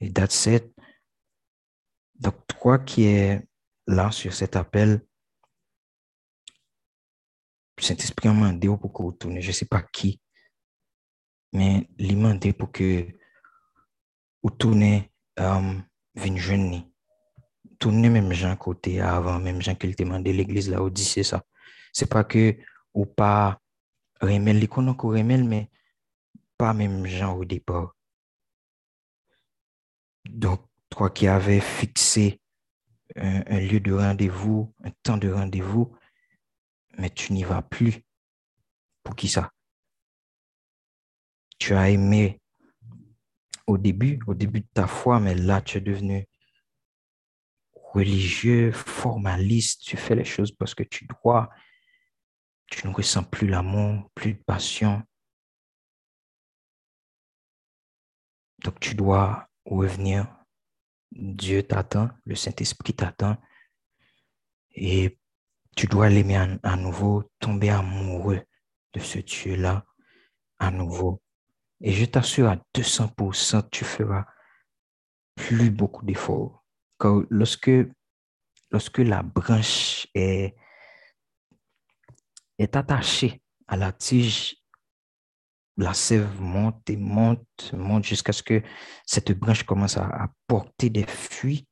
Et that's it. Donc, toi qui es là sur cet appel, Saint-Esprit m'a demandé pour que vous tournez, je ne sais pas qui, mais il m'a demandé pour que ou toune um, vin jen ni. Toune menm jan kote avan, menm jan ke lte mande l'eglise la ou di se sa. Se pa ke ou pa remel li konon ko remel, men pa menm jan ou depor. Donk, toi ki ave fikse un, un lieu de randevou, un tan de randevou, men tu n'y va pli. Pou ki sa? Tu a eme au début, au début de ta foi, mais là, tu es devenu religieux, formaliste, tu fais les choses parce que tu dois, tu ne ressens plus l'amour, plus de passion. Donc tu dois revenir. Dieu t'attend, le Saint-Esprit t'attend. Et tu dois l'aimer à, nouveau, tomber amoureux de ce Dieu-là à nouveau. Et je t'assure à 200%, tu feras plus beaucoup d'efforts. Lorsque, lorsque la branche est, est attaché à la tige, la sève monte et monte, monte jusqu'à ce que cette branche commence à, porter des fruits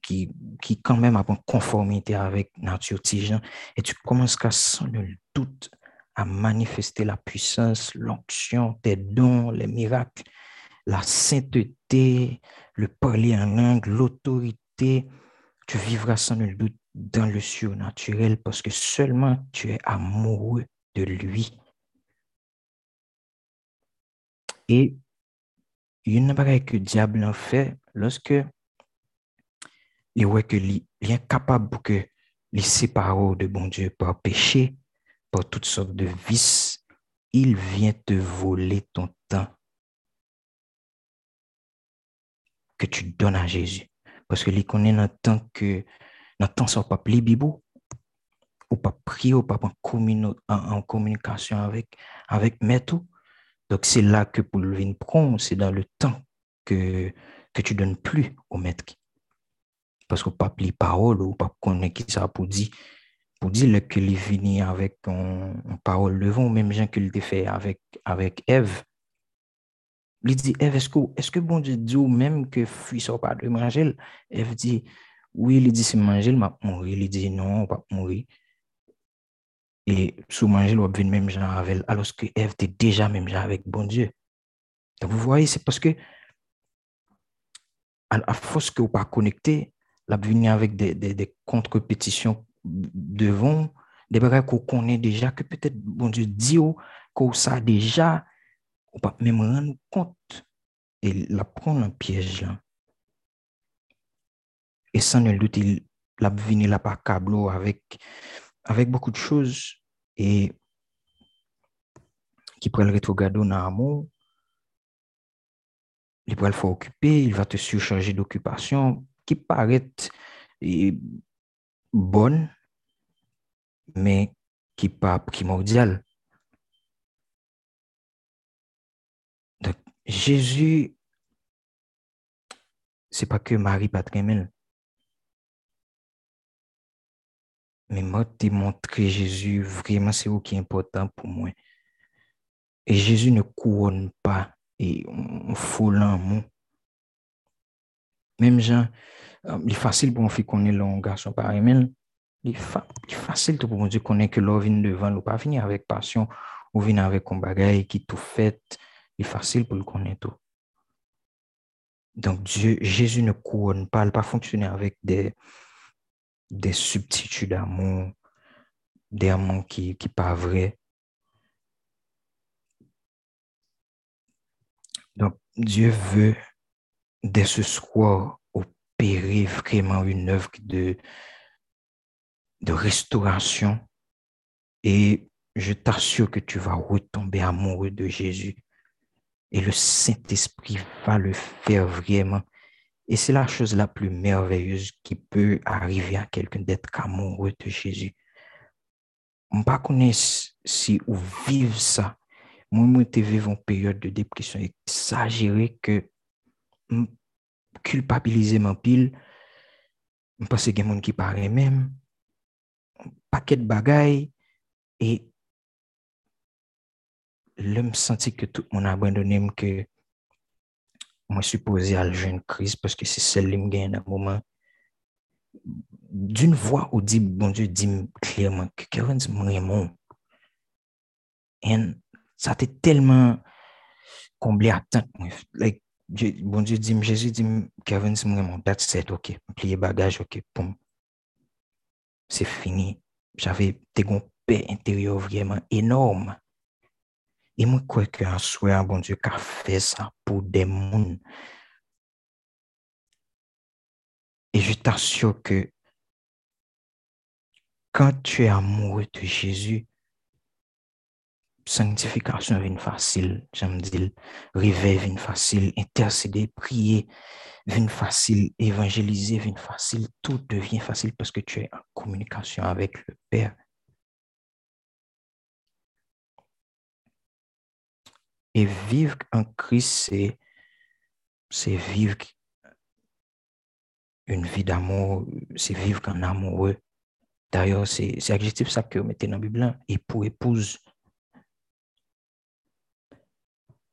qui, qui quand même ont conformité avec nature tige. Et tu commences à, sans nul doute à manifester la puissance, l'onction, tes dons, les miracles, la sainteté, le parler en langue, l'autorité. Tu vivras sans nul doute dans le surnaturel parce que seulement tu es amoureux de lui. Et il y a une que le diable en fait lorsque il voit que est incapable pour que les séparer de bon Dieu par péché, toutes sortes de vices, il vient te voler ton temps que tu donnes à Jésus. Parce que il connaît dans le temps que dans le temps ça pas bibou ou pas prier ou pas en, communication avec avec maître. Donc c'est là que pour le vin c'est dans le temps que que tu donnes plus au maître. Parce que pas les parole ou pas connaître qui ça pour dire pour dire que il venu avec une parole devant même gens qu'il fait avec avec Ève il dit, Eve, est-ce que, est que bon Dieu dit même que fils soit pas de manger? Eve dit, oui, il dit, c'est manger, il m'a mourir. Il dit, non, pas mourir. Et sous manger, l'on vient même genre avec, alors que Ève était déjà même genre avec bon Dieu. Donc, vous voyez, c'est parce que, à, force que vous pas connecté, la venir avec des, des, des contre-pétitions devant, des bagages qu'on connaît déjà, que peut-être, bon Dieu dit qu'on ça déjà, on pas même rendre compte et la prendre un piège là. Et sans nul doute, il la venir là par câble avec, avec beaucoup de choses et qui pourrait le rétrograder dans l'amour. Il pourrait le faire occuper, il va te surcharger d'occupation qui paraît bonne, mais qui n'est pas primordiale. Donc, Jésus, c'est pas que Marie Patrimel. Mais moi, te montrer Jésus, vraiment, c'est ce qui est important pour moi. Et Jésus ne couronne pas et on fout l'amour. Mem jan, um, euh, li fasil pou mwen fi konen lon gason pare men, li, fa, li fasil tou pou mwen di konen ke lor vin devan, lor pa vini avèk pasyon, ou vin avèk kon bagay ki tou fèt, li fasil pou l konen tou. Donc, Dieu, Jésus ne couronne pas, il ne pas fonctionner avec des, des substituts d'amour, des amours qui ne pas vrais. Donc, Dieu veut dès ce soir, opérer vraiment une œuvre de, de restauration et je t'assure que tu vas retomber amoureux de Jésus. Et le Saint-Esprit va le faire vraiment. Et c'est la chose la plus merveilleuse qui peut arriver à quelqu'un d'être amoureux de Jésus. On ne pas si ou vivre ça. Moi, je vivre une période de dépression exagérée que m kulpabilize man pil, m pase gen moun ki pare men, paket bagay, e le m senti ke tout moun abandonem ke mwen supose al jen kriz, paske se sel li m gen nan mouman, d'une voix audible, bon Dieu dit clairement que Kevin Raymond, et ça t'est tellement comblé à temps. Like, bon Dieu dit, Jésus dit, Kevin, c'est vraiment, that's it, ok, plier bagage, ok, poum. C'est fini. J'avais des paix intérieure vraiment énorme. Et moi, quoi que un souhait, bon Dieu, qu'a fait ça pour des mondes. Et je t'assure que quand tu es amoureux de Jésus, sanctification vient facile, j'aime dire, réveil vient facile, intercéder, prier vient facile, évangéliser vient facile, tout devient facile parce que tu es en communication avec le Père. Et vivre en Christ, c'est, vivre une vie d'amour, c'est vivre en amoureux. D'ailleurs, c'est, c'est adjectif ça que vous mettez dans la Bible, époux, épouse.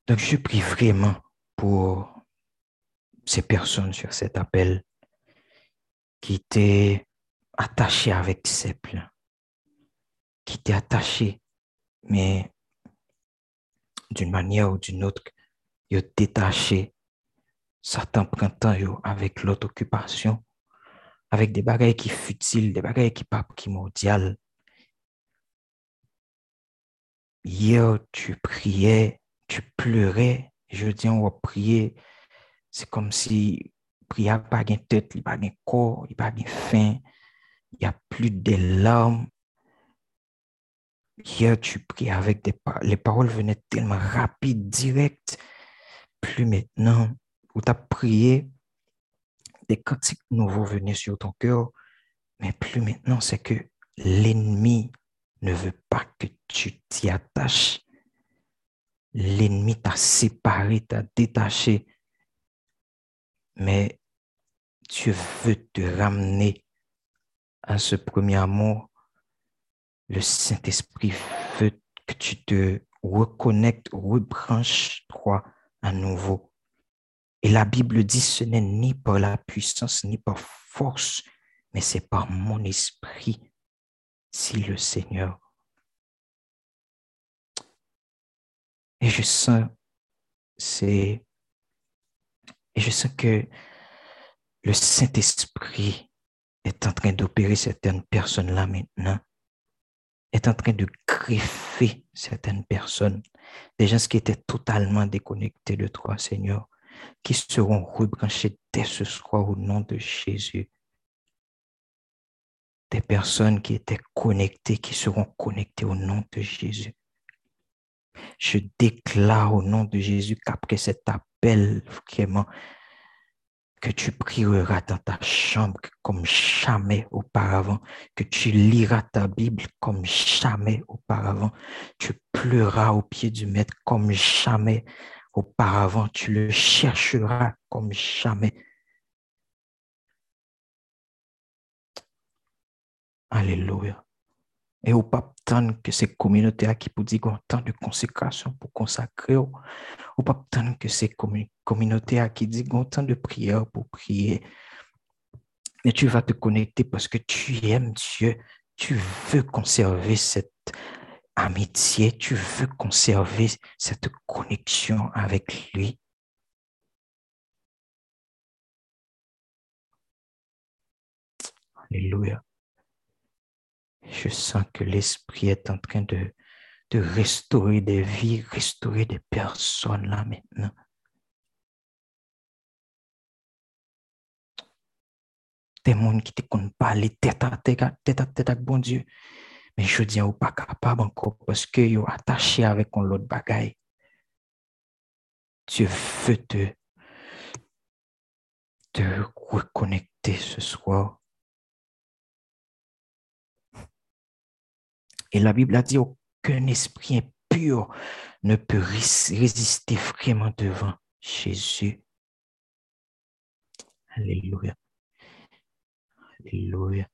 Donc, je prie vraiment pour ces personnes sur cet appel qui étaient attachées avec Seple, qui étaient attachées, mais d'une manière ou d'une autre, yo détaché. Satan prend temps avec l'autre occupation, avec des bagailles qui futiles, des bagailles qui pas primordiales. Hier, tu priais, tu pleurais. Je dis, on va prier. C'est comme si prier pas de tête, il pas de corps, il pas de fin. Il n'y a plus de larmes, Hier, tu pries avec des paroles. Les paroles venaient tellement rapides, directes. Plus maintenant, où tu as prié, des cantiques nouveaux venaient sur ton cœur. Mais plus maintenant, c'est que l'ennemi ne veut pas que tu t'y attaches. L'ennemi t'a séparé, t'a détaché. Mais Dieu veut te ramener à ce premier amour le Saint-Esprit veut que tu te reconnectes, rebranches-toi à nouveau. Et la Bible dit, ce n'est ni par la puissance, ni par force, mais c'est par mon esprit, si le Seigneur Et je sens, que le Saint-Esprit est en train d'opérer certaines personnes-là maintenant, est en train de greffer certaines personnes, des gens qui étaient totalement déconnectés de toi, Seigneur, qui seront rebranchés dès ce soir au nom de Jésus. Des personnes qui étaient connectées, qui seront connectées au nom de Jésus. Je déclare au nom de Jésus qu'après cet appel, vraiment, que tu prieras dans ta chambre comme jamais auparavant, que tu liras ta Bible comme jamais auparavant, tu pleuras au pied du maître comme jamais auparavant, tu le chercheras comme jamais. Alléluia. Et au pas que ces communautés qui pour dire tant de consécration pour consacrer, ou pas tant que ces communautés qui disent tant de prières pour prier. Mais tu vas te connecter parce que tu aimes Dieu, tu veux conserver cette amitié, tu veux conserver cette connexion avec lui. Alléluia. Je sens que l'Esprit est en train de, de restaurer des vies, restaurer des personnes là maintenant. Des gens qui te connaissent pas, tête à tête, tête à tête avec bon Dieu. Mais je dis, ou pas capable encore parce que sont attaché avec l'autre bagaille. Dieu veut te, te reconnecter ce soir. Et la Bible a dit, aucun esprit impur ne peut résister vraiment devant Jésus. Alléluia. Alléluia.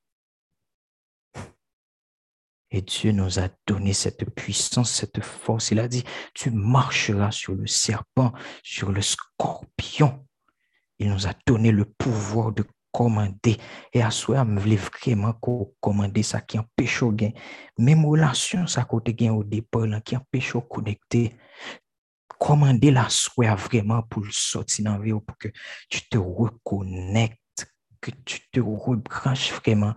Et Dieu nous a donné cette puissance, cette force. Il a dit, tu marcheras sur le serpent, sur le scorpion. Il nous a donné le pouvoir de commander. Et à soi, je voulais vraiment commander ça qui empêche au gain. Même relation, ça côté gain au départ, qui empêche au connecter. Commander la soi vraiment pour le sortir dans vie, pour que tu te reconnectes, que tu te rebranches vraiment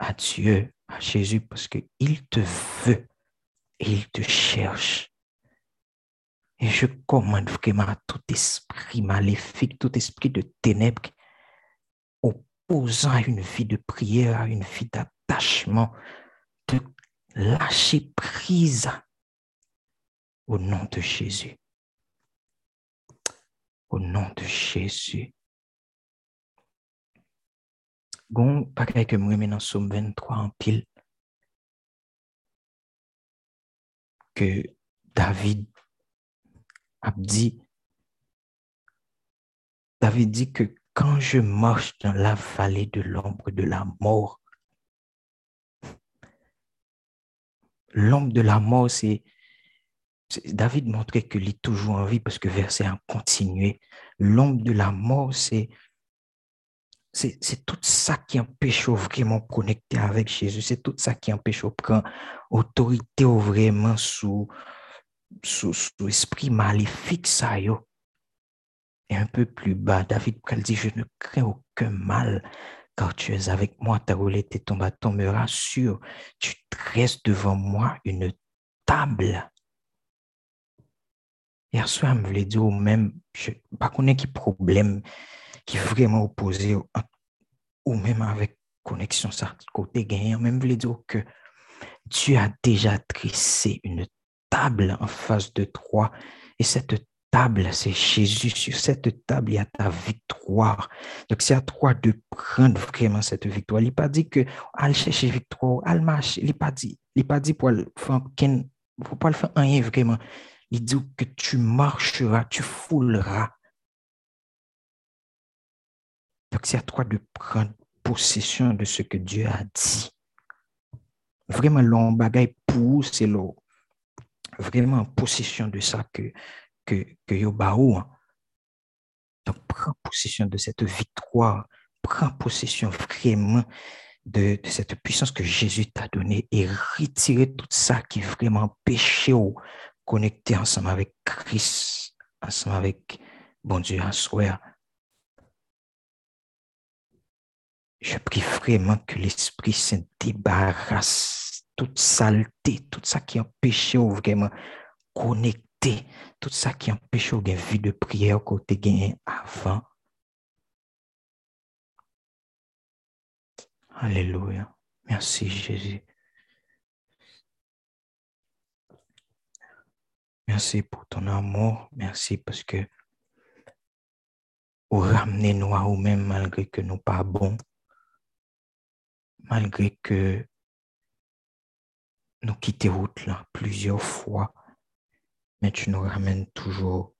à Dieu à Jésus parce qu'il te veut et il te cherche. Et je commande vraiment à tout esprit maléfique, tout esprit de ténèbres opposant à une vie de prière, une vie d'attachement, de lâcher prise au nom de Jésus. Au nom de Jésus. Gon bagay ke mwen men nan som 23 en pile que David a dit David dit que quand je marche dans la vallée de l'ombre de la mort, l'ombre de la mort, c'est David montrait qu'il est toujours en vie parce que verset a continué. L'ombre de la mort, c'est c'est tout ça qui empêche vraiment connecter avec Jésus. C'est tout ça qui empêche de prendre autorité vraiment sous, sous, sous esprit maléfique. Ça, Et un peu plus bas, David dit, je ne crains aucun mal, car tu es avec moi, ta roulette et ton bâton me rassure. Tu dresses devant moi une table. Hier soir, je voulais dire même, je ne sais pas qui problème qui est vraiment opposé ou même avec connexion ça côté gagnant. Même voulait dire que Dieu a déjà tressé une table en face de toi. Et cette table, c'est Jésus. Sur cette table, il y a ta victoire. Donc, c'est à toi de prendre vraiment cette victoire. Il n'a pas dit que aller chercher victoire. Il n'a pas dit, il pas dit pour faire pour pas le faire rien vraiment. Il dit que tu marcheras, tu fouleras donc, c'est à toi de prendre possession de ce que Dieu a dit. Vraiment, l'on bagaille pour c'est l'eau. Vraiment possession de ça que, que, hein. Donc, prends possession de cette victoire. Prends possession vraiment de, cette puissance que Jésus t'a donnée et retire tout ça qui est vraiment péché connecter ensemble avec Christ, ensemble avec bon Dieu à soi. Je prie vraiment que l'Esprit Saint débarrasse toute saleté, tout ça qui empêche vraiment connecter, tout ça qui empêche une vie de prière côté gagné avant. Alléluia. Merci Jésus. Merci pour ton amour. Merci parce que vous ramenez nous à vous-même malgré que nous pas bons. Malgré que nous quittons route là plusieurs fois, mais tu nous ramènes toujours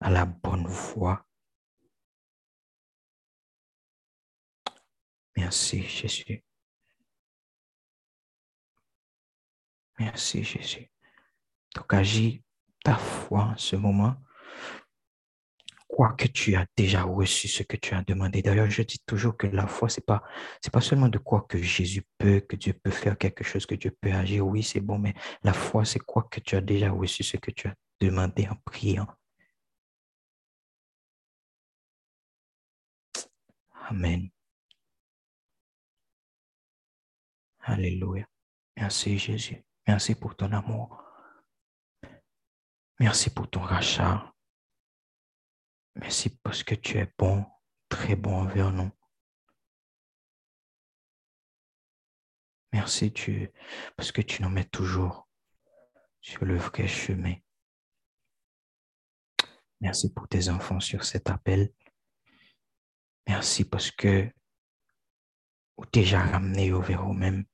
à la bonne voie. Merci Jésus. Merci Jésus. Donc agis ta foi en ce moment. Quoi que tu as déjà reçu ce que tu as demandé. D'ailleurs, je dis toujours que la foi, c'est pas, c'est pas seulement de quoi que Jésus peut, que Dieu peut faire quelque chose, que Dieu peut agir. Oui, c'est bon, mais la foi, c'est quoi que tu as déjà reçu ce que tu as demandé en priant. Amen. Alléluia. Merci Jésus. Merci pour ton amour. Merci pour ton rachat. Merci parce que tu es bon, très bon envers nous. Merci Dieu parce que tu nous mets toujours sur le vrai chemin. Merci pour tes enfants sur cet appel. Merci parce que vous déjà ramené vers vous-même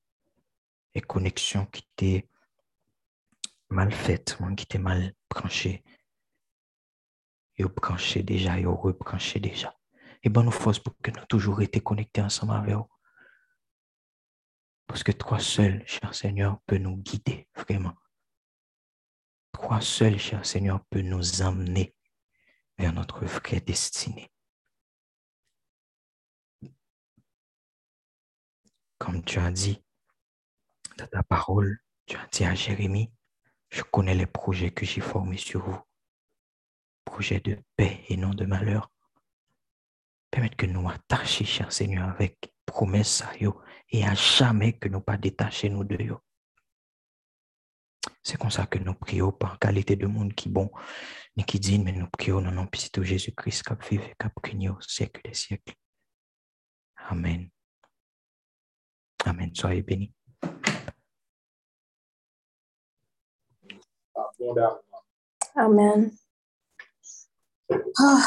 et connexions qui étaient mal faites, qui étaient mal branchées. Et branché déjà, et rebranché déjà. Et bonne nous force pour que nous toujours été connectés ensemble avec vous. Parce que toi seul, cher Seigneur, peut nous guider, vraiment. Toi seul, cher Seigneur, peut nous emmener vers notre vraie destinée. Comme tu as dit dans ta parole, tu as dit à Jérémie, je connais les projets que j'ai formés sur vous. Projets de paix et non de malheur. Permettre que nous attachions, cher Seigneur, avec promesse à yo et à jamais que nous pas détacher nous de yo. C'est comme ça que nous prions par qualité de monde qui bon, ni qui dit, mais nous prions dans le nom de Jésus-Christ qui vive et qui au siècle des siècles. Amen. Amen. Soyez bénis. Amen. Ah,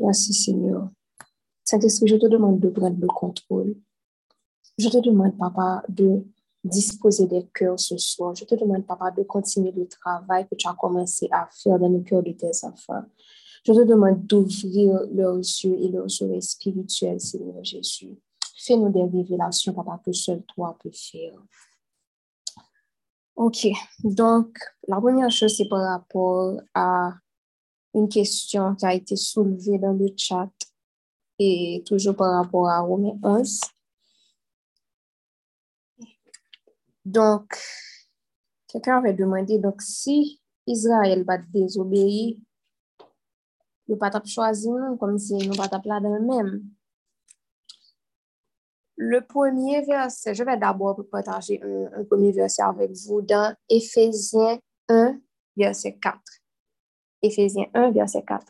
merci Seigneur. Saint-Esprit, je te demande de prendre le contrôle. Je te demande, Papa, de disposer des cœurs ce soir. Je te demande, Papa, de continuer le travail que tu as commencé à faire dans le cœur de tes enfants. Je te demande d'ouvrir leurs yeux et leurs oreilles spirituelles, Seigneur Jésus. Fais-nous des révélations, Papa, que seul toi peux faire. OK. Donc, la première chose, c'est par rapport à une question qui a été soulevée dans le chat et toujours par rapport à Romain 11. Donc, quelqu'un avait demandé, donc, si Israël va désobéir, ne pas choisir comme si nous pas là dans le même. Le premier verset, je vais d'abord partager un, premier verset avec vous dans Éphésiens 1, verset 4. Éphésiens 1, verset 4.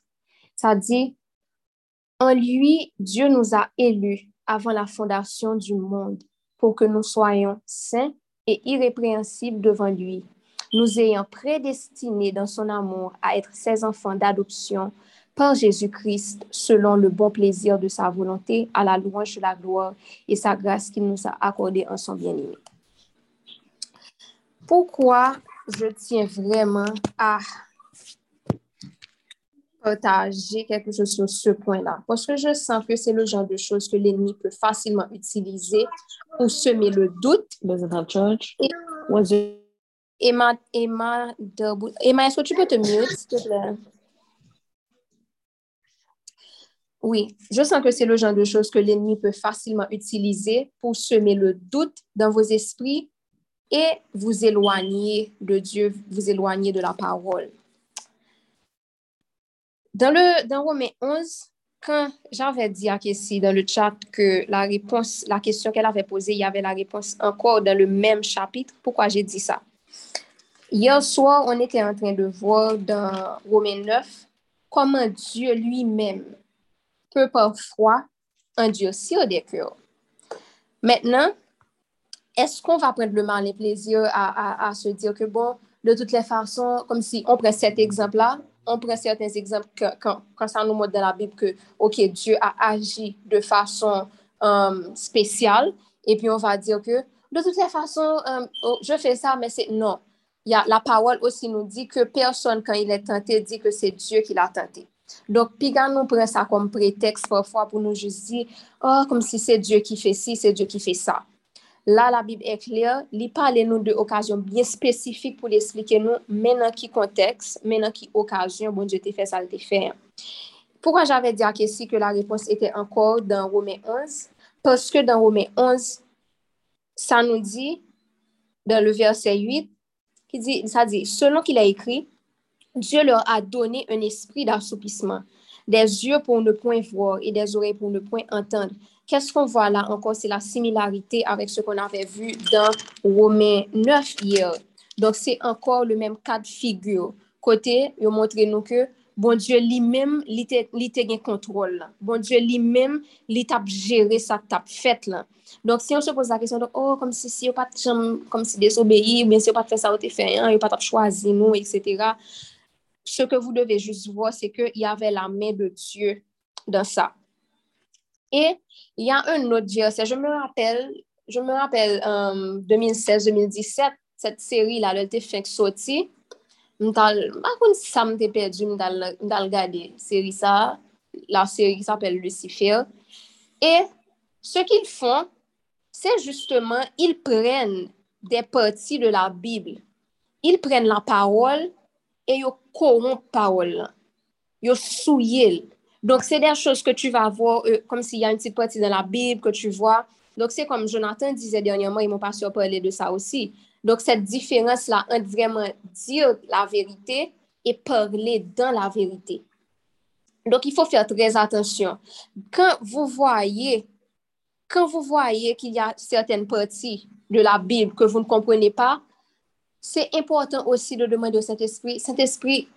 Ça dit, En lui, Dieu nous a élus avant la fondation du monde pour que nous soyons saints et irrépréhensibles devant lui, nous ayant prédestinés dans son amour à être ses enfants d'adoption par Jésus-Christ selon le bon plaisir de sa volonté, à la louange de la gloire et sa grâce qu'il nous a accordée en son bien-aimé. Pourquoi je tiens vraiment à partager quelque chose sur ce point-là? Parce que je sens que c'est le genre de choses que l'ennemi peut facilement utiliser pour semer le doute. Emma, Emma, Emma est-ce que tu peux te mute, s'il te plaît? Oui, je sens que c'est le genre de choses que l'ennemi peut facilement utiliser pour semer le doute dans vos esprits et vous éloignez de Dieu, vous éloignez de la parole. Dans, le, dans Romains 11, quand j'avais dit à Kessie dans le chat que la réponse, la question qu'elle avait posée, il y avait la réponse encore dans le même chapitre, pourquoi j'ai dit ça? Hier soir, on était en train de voir dans Romains 9 comment Dieu lui-même peut parfois endurcir des cœurs. Maintenant, est-ce qu'on va prendre le mal et plaisir à, se dire que, bon, de toutes les façons, comme si on prend cet exemple-là, on prend certains exemples quand, ça nous montre dans la Bible que, OK, Dieu a agi de façon euh, spéciale, et puis on va dire que, de toutes les façons, euh, oh, je fais ça, mais c'est non. Y a, la parole aussi nous dit que personne, quand il est tenté, dit que c'est Dieu qui l'a tenté. Donc, quand nous prenons ça comme prétexte parfois pour nous juste dire, oh, comme si c'est Dieu qui fait ci, c'est Dieu qui fait ça. Là, la Bible est claire, il parle nous de occasion bien spécifique pour l'expliquer nous, maintenant qui contexte, maintenant qui occasion, bon Dieu t'a fait ça, t'a fait. Pourquoi j'avais dit à Kessie que la réponse était encore dans Romains 11? Parce que dans Romains 11, ça nous dit, dans le verset 8, qui dit, ça dit, selon qu'il a écrit, Dieu leur a donné un esprit d'assoupissement, des yeux pour ne point voir et des oreilles pour ne point entendre. qu'est-ce qu'on voit là encore? C'est la similarité avec ce qu'on avait vu dans Romains 9 hier. Donc, c'est encore le même cas de figure. Côté, il montre nous que bon Dieu lui-même, il te gain contrôle. Bon Dieu lui-même, il t'a géré sa t'a fait là. Donc, si on se pose la question, donc, oh, comme si, si, pas, comme si désobéir, bien si on pas fait ça, on te fait, hein, on pas choisi nous, etc. Ce que vous devez juste voir, c'est qu'il y avait la main de Dieu dans ça. Et il y a un autre GRC, je me rappelle, je me rappelle um, 2016-2017, cette série-là, elle était fin sortie. Mwen kon si sa mwen te perdi mwen dal gade seri sa, la seri ki s'apel Lucifer. E, se ki l fon, se justeman, il pren de pati de la Bible. Il pren la parol, e yo koron parol. Yo souyel. Donc, c'est des choses que tu vas voir, euh, comme s'il y a une petite partie dans la Bible que tu vois. Donc, c'est comme Jonathan disait dernièrement, et mon pasteur parlait de ça aussi. Donc, cette différence-là entre vraiment dire la vérité et parler dans la vérité. Donc, il faut faire très attention. Quand vous voyez, quand vous voyez qu'il y a certaines parties de la Bible que vous ne comprenez pas, c'est important aussi de demander au Saint-Esprit, Saint-Esprit,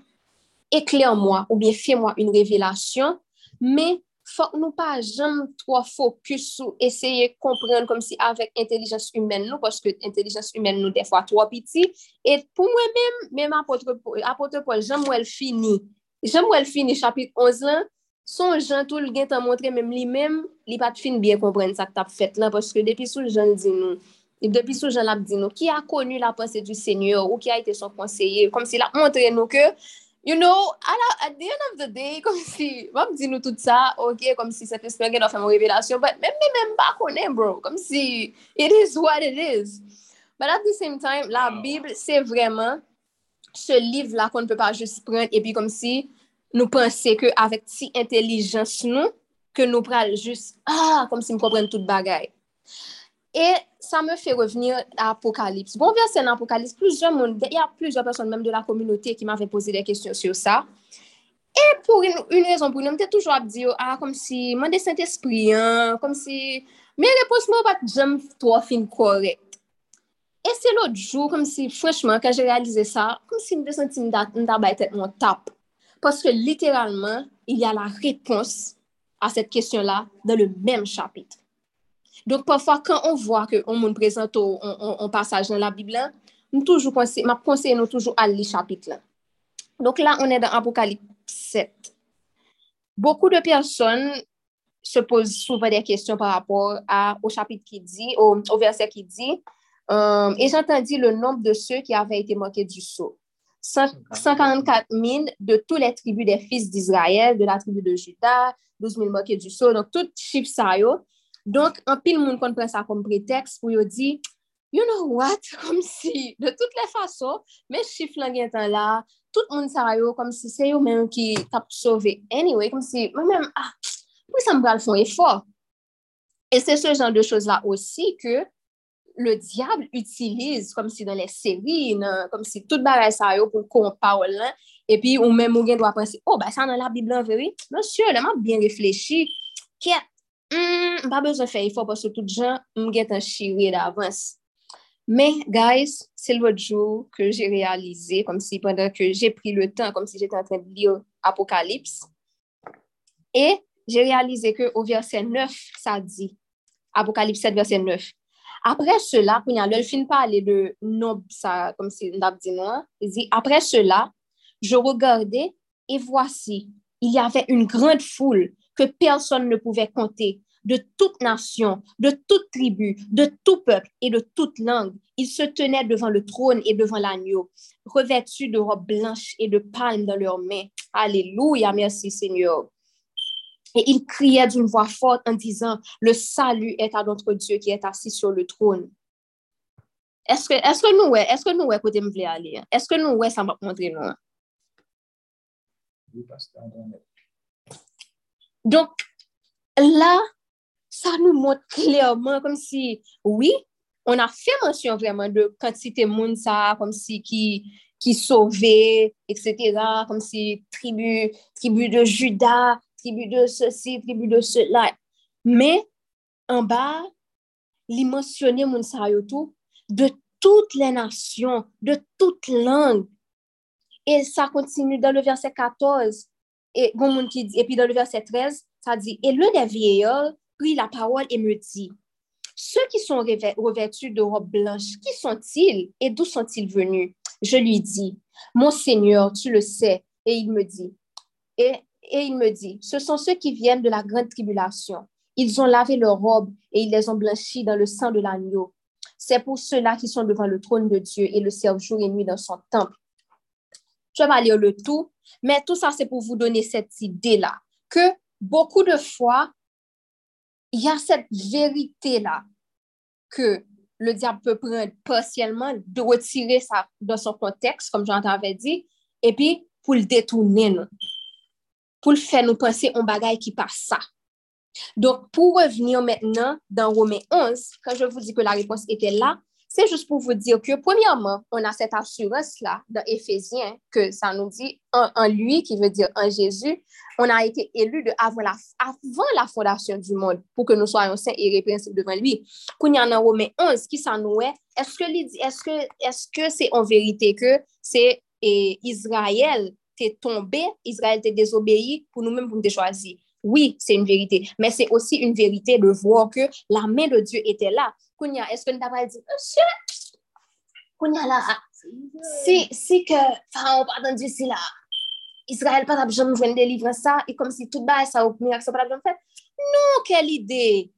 éclaire moi ou bien fais-moi une révélation, mais faut que nous pas jamais trop focus sur essayer de comprendre comme si avec intelligence humaine nous, parce que intelligence humaine nous, des fois, trop petit. Et pour moi-même, même apôtre, apôtre Paul, j'aime où elle finit. J'aime où elle finit, chapitre 11 là, son jan tou l gen tan montre mèm li mèm, li pat fin byen kompren sa k tap fèt lan, paske depi sou jan di nou, depi sou jan lap di nou, ki a konu la panse du seigneur, ou ki a ite son konseye, kom si la montre nou ke, You know, at the end of the day, kom si, wap di nou tout sa, ok, kom si se te spen gen nou fèm revelasyon, but mèm mèm mèm pa konen, bro, kom si, it is what it is. But at the same time, la wow. Bible, se vreman, se liv la kon pe pa just pren, epi kom si, nou pense ke avèk ti intelijans nou, ke nou pral just, ah, kom si m kompren tout bagay. E sa me fè revenir apokalips. Bon verse nan apokalips, plusieurs moun, y a plusieurs personnes même de la communauté qui m'avait posé des questions sur ça. Et pour une, une raison, pour une, m'était toujours à dire, ah, comme si, mwen de Saint-Esprit, hein, comme si, mè repos mwen bat jèm to fin korek. E se lout jou, kom si, fwèchman, kan jè realize sa, kom si mdè senti mda bay tèt mwen tap. Paske literalman, il y a la repons a set kèsyon la dan le mèm chapit. Donc, parfois, quand on voit qu'on nous présente un passage dans la Bible, nous toujours pensons, ma conseille nous toujours à lire chapitre là. Donc là, on est dans Apocalypse 7. Beaucoup de personnes se posent souvent des questions par rapport au chapitre qui dit, au, verset qui dit, euh, et j'entendis le nombre de ceux qui avaient été moqués du sceau. 144 000 de tous les tribus des fils d'Israël, de la tribu de Juda, 12 000 moqués du sceau. Donc, tout chiffre ça, yo, Donk, an pil moun kon pren sa kom pretext pou yo di, you know what, kom si, de tout le fason, men chif lan gen tan la, tout moun sa yo, kom si se yo men ki tap sove anyway, kom si, mwen men, ah, pou sa mbral fon efor? E se se jan de chos la osi ke le diable utilize kom si dan le seri, kom si tout baray sa yo pou kon paol lan, epi ou men mou gen dwa prensi, oh, ba sa nan la biblan veri, monsye, leman bien reflechi, ket, kè, mpa bezon fè yifo, pòsè tout jan, m gen tan chiri d'avans. Men, guys, se lwot jou ke jè realize, kom si pandan ke jè pri le tan, kom si jè tan tren li apokalips, e jè realize ke ou verse 9, sa di, apokalips 7, verse 9, apre cela, pou nyan lèl fin pale de nob sa, kom si ndap di nou, apre cela, je regardè, e vwasi, il y avè un grand foule ke person ne pouve konte, de toute nation, de toute tribu, de tout peuple et de toute langue. Ils se tenaient devant le trône et devant l'agneau, revêtus de robes blanches et de palmes dans leurs mains. Alléluia, merci Seigneur. Et ils criaient d'une voix forte en disant, le salut est à notre Dieu qui est assis sur le trône. Est-ce que, est-ce que nous, ouais, est-ce que nous, ouais, côté me voulez aller? Est-ce que nous, ouais, ça va montrer nous? Donc, là, sa nou mot klerman kom si, oui, on a fe monsyon vreman de kantite moun sa, kom si ki sove, et cetera, kom si tribu, tribu de juda, tribu de se si, tribu de se la. Me, an ba, li monsyonne moun sa yotou, de tout le nasyon, de tout lang. E sa kontinu dan le verse 14, e pi dan le verse 13, sa di, e le de vieyol, prit la parole et me dit, ceux qui sont revêtus de robes blanches, qui sont-ils et d'où sont-ils venus? Je lui dis, mon Seigneur, tu le sais. Et il me dit, et, il me dit, ce sont ceux qui viennent de la grande tribulation. Ils ont lavé leurs robes et ils les ont blanchis dans le sang de l'agneau. C'est pour ceux-là qui sont devant le trône de Dieu et le servent jour et nuit dans son temple. Je vais lire le tout, mais tout ça, c'est pour vous donner cette idée-là, que beaucoup de fois, y a cette vérité-là que le diable peut prendre partiellement, de retirer ça dans son contexte, comme j'en avais dit, et puis pour le détourner, nous. pour le faire nous penser en bagaille qui passe ça. Donc, pour revenir maintenant dans Romains 11, quand je vous dis que la réponse était là, c'est juste pour vous dire que, premièrement, on a cette assurance-là dans Éphésiens, que ça nous dit en, lui, qui veut dire en Jésus, on a été élu de avant la, avant la fondation du monde pour que nous soyons saints et répréhensibles devant lui. Il y a dans Romains 11, qui nous est, est-ce que est-ce que est-ce que c'est en vérité que c'est Israël t'est tombé, Israël t'est désobéi pour nous-mêmes pour nous choisir? Oui, c'est une vérité, mais c'est aussi une vérité de voir que la main de Dieu était là. Kounia, est-ce que nous t'avons dit, monsieur, Kounia là, si, si que, enfin, on parle Dieu, si là, Israël pas jamais joué délivrer ça, et comme si tout bas, ça, au premier ça pas fait. Non, quelle idée!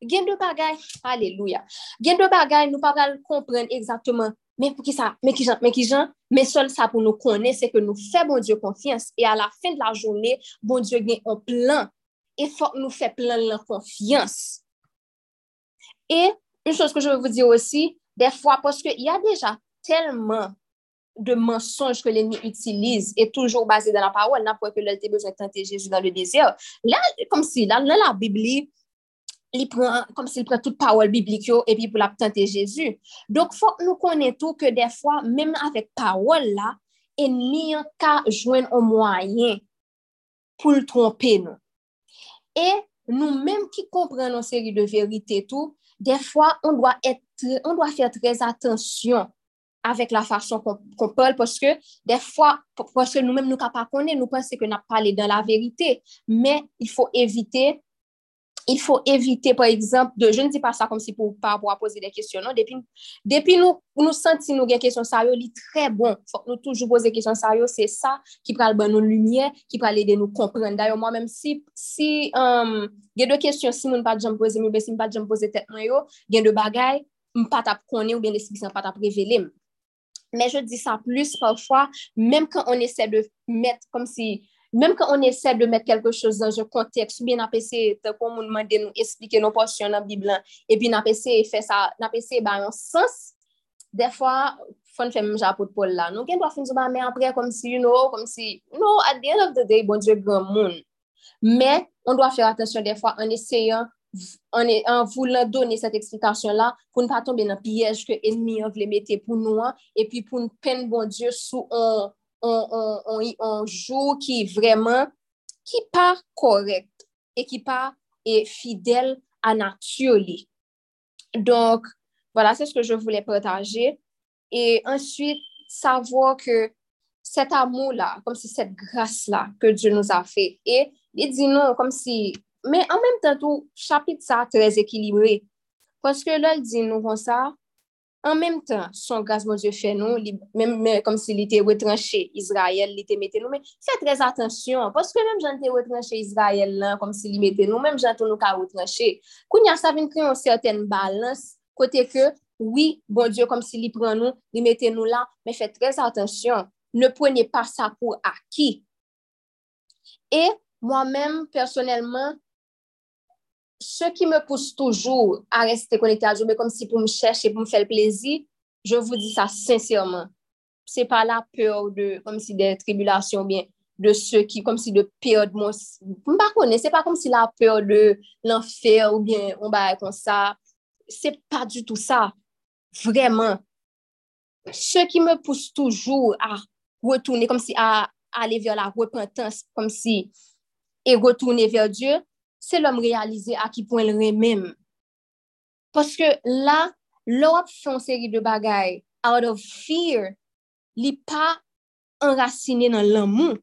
Gen de bagay, alléluia. Gen de bagay, nous pas comprendre exactement mais pour qui ça, mais qui mais qui mais seul ça pour nous connaître, c'est que nous faisons bon Dieu confiance et à la fin de la journée, bon Dieu gagne un plan et faut nous faire plein de confiance. Et une chose que je veux vous dire aussi, des fois, parce qu'il y a déjà tellement de mensonges que l'ennemi utilise et toujours basé dans la parole, n'a pas que l'on a besoin de tenter Jésus dans le désert. Là, comme si, là, là la Bible, li pren, kom si li pren tout pawol biblik yo, epi pou la ptante Jezu. Dok fok nou konen tou ke defwa, menm avèk pawol la, en li an ka jwen an mwayen pou l'trompe nou. E nou menm ki kompren an seri de verite tou, defwa, on doa etre, on doa fèr trez atensyon avek la fason kon pol, poske defwa, poske nou menm nou ka pa konen, nou pense ke na pale dan la verite, men il fò evite il faut éviter, par exemple, de, je ne dis pas ça comme si pour pas pouvoir poser des questions, non, depuis, depuis nous, nous sentons nous des questions sérieuses, c'est très bon, faut nous toujours poser des questions sérieuses, c'est ça qui prend le nos lumières, qui peut aider nous comprendre. D'ailleurs, moi-même, si, si, um, il y a deux questions, si nous ne pas de poser, mais si nous pas de poser tête, il y a deux bagailles, nous pas tap connaître ou bien l'explication pas tap révéler. Mais je dis ça plus parfois, même quand on essaie de mettre comme si Mem ke on ese de met kelke chos dan je konteks, bi na pese te kon moun mande nou esplike nou porsyon nan biblan, e bi na pese fe sa, na pese ba yon sens, defwa, fon fe mou japout pol la. Nou gen do a fin zou ba me apre kom si, you know, kom si, no, at the end of the day, bon dieu gran moun. Men, on do a fere atensyon defwa, an eseyan, an, an voulan doni set eksplikasyon la, pou nou pa tombe nan piyej ke enmi an vle mette pou nou an, e pi pou nou pen bon dieu sou an, un jour qui est vraiment, qui pas correct, et qui pas est fidèle à nature. Donc, voilà, c'est ce que je voulais partager. Et ensuite, savoir que cet amour-là, comme si cette grâce-là que Dieu nous a fait, et il dit non, comme si, mais en même temps, tout chapitre ça très équilibré. Parce que là, il dit An menm tan, son gaz moun zye fè nou, menm kom si li te wetranche Israel, li te mette nou, men fè trez atensyon, poske menm jan te wetranche Israel lan, kom si li mette nou, menm jan ton nou ka wetranche. Koun ya sa vin kre yon certaine balans, kote ke, oui, bon Diyo, kom si li pran nou, li mette nou la, men fè trez atensyon, ne pwenye pa sa pou aki. E, mwen menm, personelman, ce qui me pousse toujours à rester connecté à Dieu, mais comme si pour me chercher, pour me faire plaisir, je vous dis ça sincèrement. C'est pas la peur de, comme si des tribulations, bien, de ceux qui, comme si de perdre mon, pas c'est pas comme si la peur de l'enfer ou bien on va comme ça. C'est pas du tout ça. Vraiment. Ce qui me pousse toujours à retourner, comme si à, aller vers la repentance, comme si, et retourner vers Dieu, se lòm realize a ki pon lre mèm. Paske la, lò ap fon seri de bagay, out of fear, li pa enrasine nan l'amou.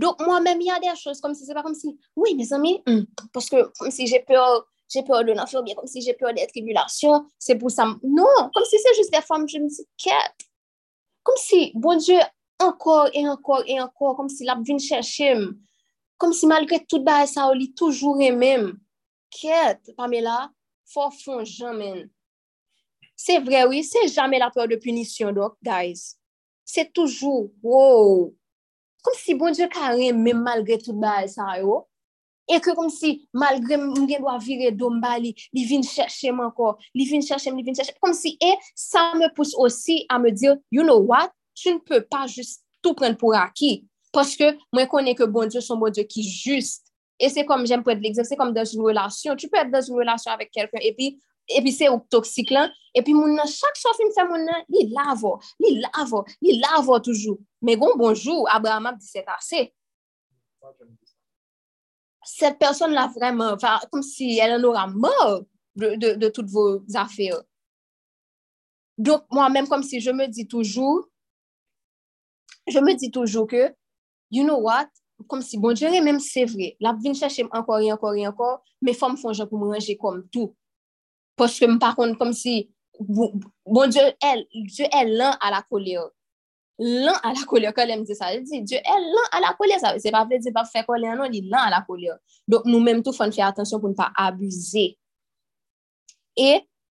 Dok mwen mèm y a de chos, kom si se pa kom si, oui, mes amis, mm, paske kom si jè peur, jè peur de l'enfer, ou bien kom si jè peur de tribulasyon, se pou sa, non, kom si se jous de fòm, jè msi ket. Kom si, bon dieu, ankor, e ankor, e ankor, kom si la vin chèchèm, kom si malgre tout ba e sa ou li toujou remem, ket, Pamela, fò fon jamen. Se vre, oui, se jamen la peur de punisyon, dok, guys. Se toujou, wow, kom si bon Diyo ka remem malgre tout ba e sa yo, E ke kom si malgre mwen gen do a vire domba li, li vin chèche m anko, li vin chèche m, li vin chèche m. Kom si e, sa me pousse osi a me dir, you know what, tu ne peux pas juste tout prendre pour acquis. Paske mwen konen ke bon Diyo son bon Diyo ki just. E se kom jem pou et l'exemple, se kom dans yon relasyon. Tu pou et dans yon relasyon avek kelken, epi se ou toksik lan, epi moun nan, chak so film se moun nan, li lavo, li lavo, li lavo toujou. Men gon bonjou, Abraham ap di se tase. Set person la vreman, kom si el an ora mor de, de, de tout vos affaires. Donc, moi-même, comme si je me dis toujours, je me dis toujours que you know what, kom si bon djere, menm se vre, la vin chache m ankor, ankor, ankor, me fom fonjan pou m ranger kom tou. Poske m pakon kom si, bon djere, el, djere el lan a la koleo. Lan a la koleo, kolem di sa, djere el lan a la koleo, sa, se pa vle di pa fe koleo, non, li lan a la koleo. Dok nou menm tou fon fye atensyon pou n pa abuze. E,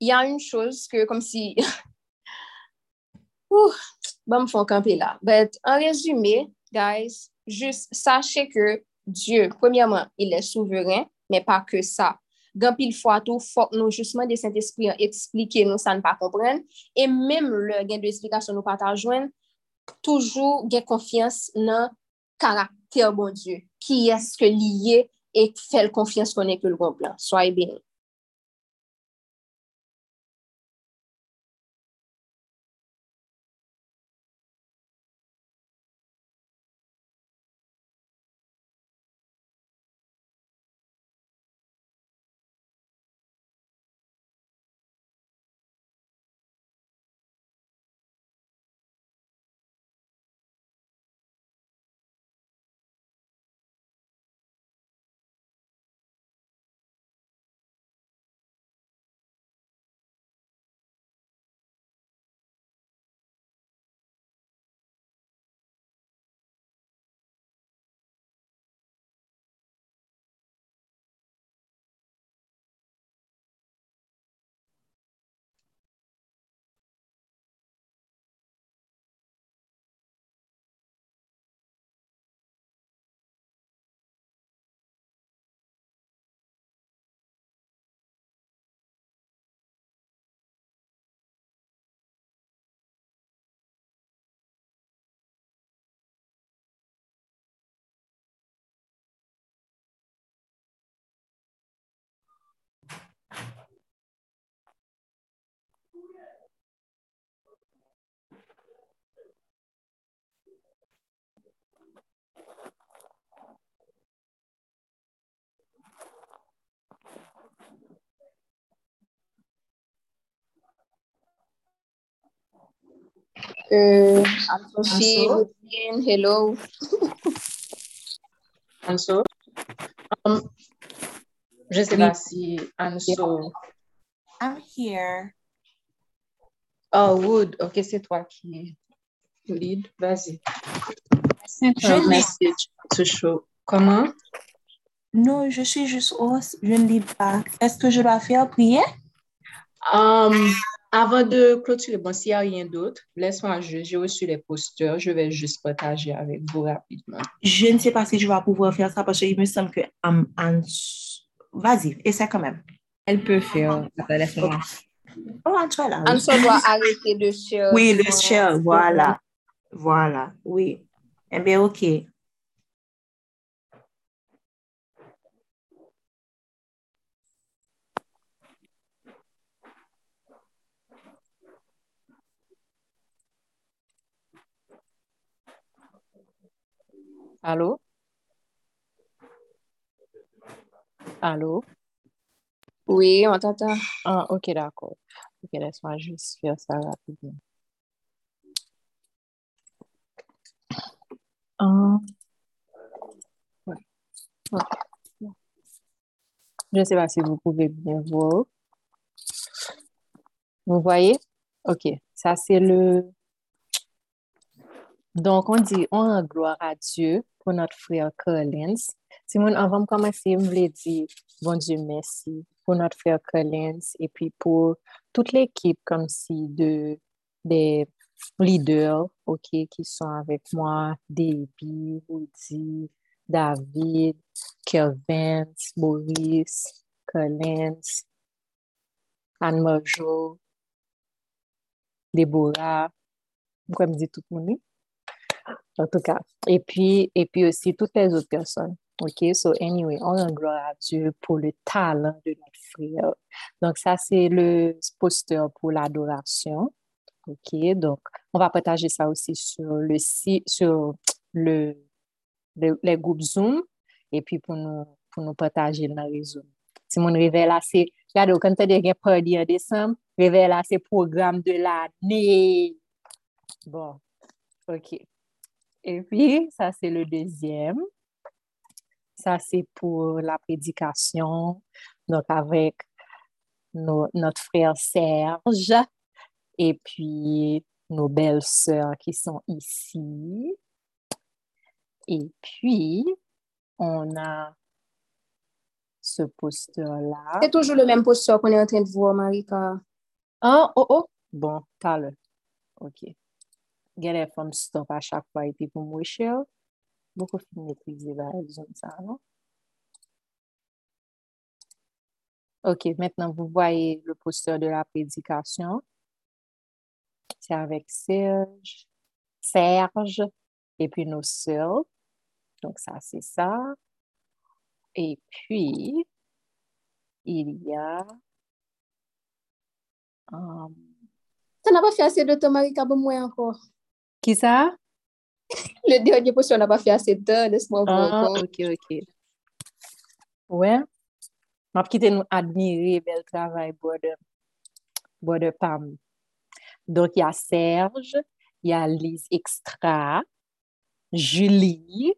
ya un chouz ke kom si, ouf, ba m fon kampe la. Bet, an rezume, guys, just sachez que Dieu, premièrement, il est souverain, mais pas que ça. Gan pil fwa tou, fok nou justman de Saint-Esprit an eksplike nou sa nou pa kompren. E mem le gen de eksplikasyon nou pa ta jwen, toujou gen konfians nan karakter bon Diyo. Ki eske liye e fel konfians konen ke l'gon plan. Soye bine. Euh, Ansoshi, Routine, hello. Anso? Um, je sais pas si Anso. I'm here. Oh, Wood. Ok, c'est toi qui lead. Vas-y. Je message to show. Comment? Non, je suis juste host. Je ne lis pas. Est-ce que je dois faire prier? Um, avant de clôturer, bon, s'il n'y a rien d'autre, laisse-moi juste, j'ai reçu les posters, je vais juste partager avec vous rapidement. Je ne sais pas si je vais pouvoir faire ça parce qu'il me semble que um, Vas-y, essaie quand même. Elle peut faire. Attends, laisse-moi. Oh, est là. oui. Anso doit arrêter de share. Oui, le share, voilà. Voilà, oui. Eh bien, OK. Allô? Allô? Oui, on t'entend. Ah, ok, d'accord. Ok, laisse-moi juste faire ça rapidement. Ah. Ouais. Ouais. Je ne sais pas si vous pouvez bien voir. Vous voyez? Ok, ça c'est le... Donc, on dit, on rend gloire à Dieu pour notre frère Collins. Simon, avant de commencer, je voulais dire, bon Dieu, merci pour notre frère Collins et puis pour toute l'équipe comme si de des leaders, OK, qui sont avec moi, Debbie, Woody, David, Kelvin, Boris, Collins, Anne-Marjo, Déborah, comme dit tout le monde? En tout cas. Et puis, et puis aussi toutes les autres personnes. OK? So, anyway, on rend gloire à Dieu pour le talent de notre frère. Donc, ça, c'est le poster pour l'adoration. OK? Donc, on va partager ça aussi sur le site, sur le, le- les groupes Zoom et puis pour nous, pour nous partager dans le réseau. Si mon réveil là, c'est, regardez, quand tu as des party en décembre, réveil c'est programme de l'année. Bon, OK. Et puis, ça, c'est le deuxième. Ça, c'est pour la prédication. Donc, avec nos- notre frère Serge et puis nos belles sœurs qui sont ici. Et puis, on a ce poster-là. C'est toujours le même posture qu'on est en train de voir, Marika. Ah, oh, oh. Bon, t'as le. OK. It from stop à chaque fois et puis pour moi, cher. Beaucoup de maîtriser la zone, ça, non? OK, maintenant, vous voyez le poster de la prédication. C'est avec Serge, Serge et puis nos sœurs. Donc, ça, c'est ça. Et puis, il y a... um, Ça n'a pas fait assez de pour moi encore. Qui ça? Le dernier posture n'a pas fait assez de temps, laisse-moi voir Ah, encore. ok, ok. Ouais. M'a quitté nous admirer bel travail border border Pam. Donc il y a Serge, il y a Lise Extra, Julie,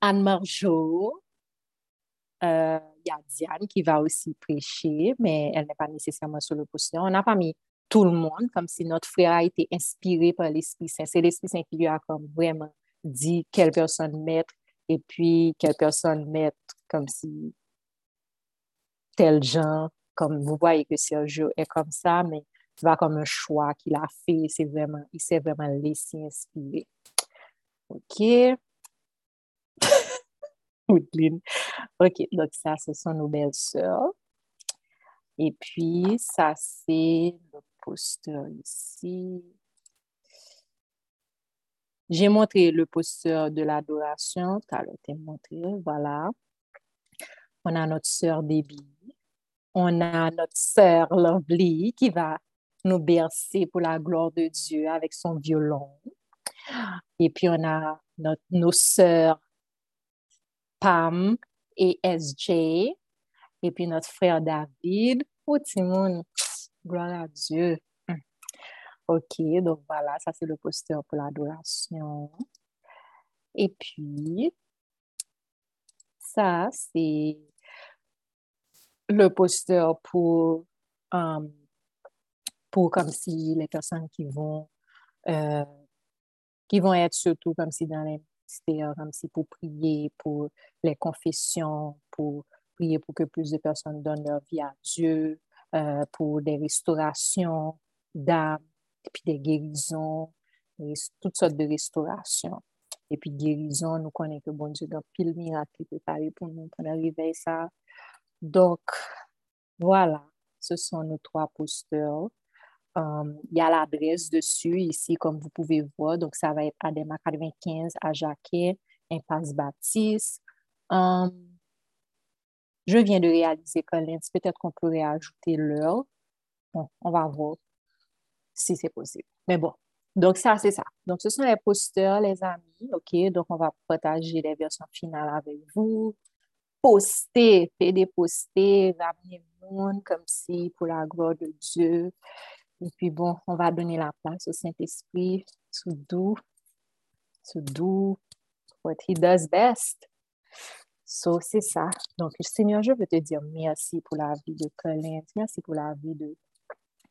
Anne Marjo, euh, il y a Diane qui va aussi prêcher, mais elle n'est pas nécessairement sur le poster. On n'a pas mis tout le monde, comme si notre frère a été inspiré par l'Esprit Saint. C'est l'Esprit Saint qui lui a comme vraiment dit quelle personne mettre et puis quelle personne mettre comme si tel genre, comme vous voyez que Sergio est comme ça, mais c'est pas comme un choix qu'il a fait, c'est vraiment, il s'est vraiment laissé inspirer. OK. OK, donc ça, ce sont nos belles sœurs. Et puis, ça, c'est le poster ici. J'ai montré le poster de l'adoration. As été montré, voilà. On a notre sœur Debbie. On a notre sœur Lovely qui va nous bercer pour la gloire de Dieu avec son violon. Et puis, on a notre, nos sœurs Pam et SJ. Et puis, notre frère David. Oh, Timon, gloire à Dieu. OK, donc voilà, ça c'est le poster pour l'adoration. Et puis, ça, c'est le poster pour, um, pour comme si les personnes qui vont, euh, qui vont être surtout comme si dans les ministères, comme si pour prier pour les confessions, pour prier pour que plus de personnes donnent leur vie à Dieu, euh, pour des restaurations d'âme, puis des guérisons, toutes sortes de restaurations. Et puis guérison, nous connaissons que bon Dieu, dans pile miracle préparé pour nous pendant le ça. Donc, voilà, ce sont nos trois posters. Um, il y a l'adresse dessus ici, comme vous pouvez voir. Donc, ça va être Adema 95 à Jacquet, Impasse Baptiste. Um, je viens de réaliser Collins. Peut-être qu'on pourrait ajouter l'heure. Bon, on va voir si c'est possible. Mais bon, donc ça, c'est ça. Donc, ce sont les posters, les amis. OK, donc on va partager les versions finales avec vous. Poster, faire des posters, ramener le monde comme si pour la gloire de Dieu. Et puis bon, on va donner la place au Saint-Esprit, sous doux, sous doux, what he does best. So, c'est ça. Donc, Seigneur, je veux te dire merci pour la vie de Colin, merci pour la vie de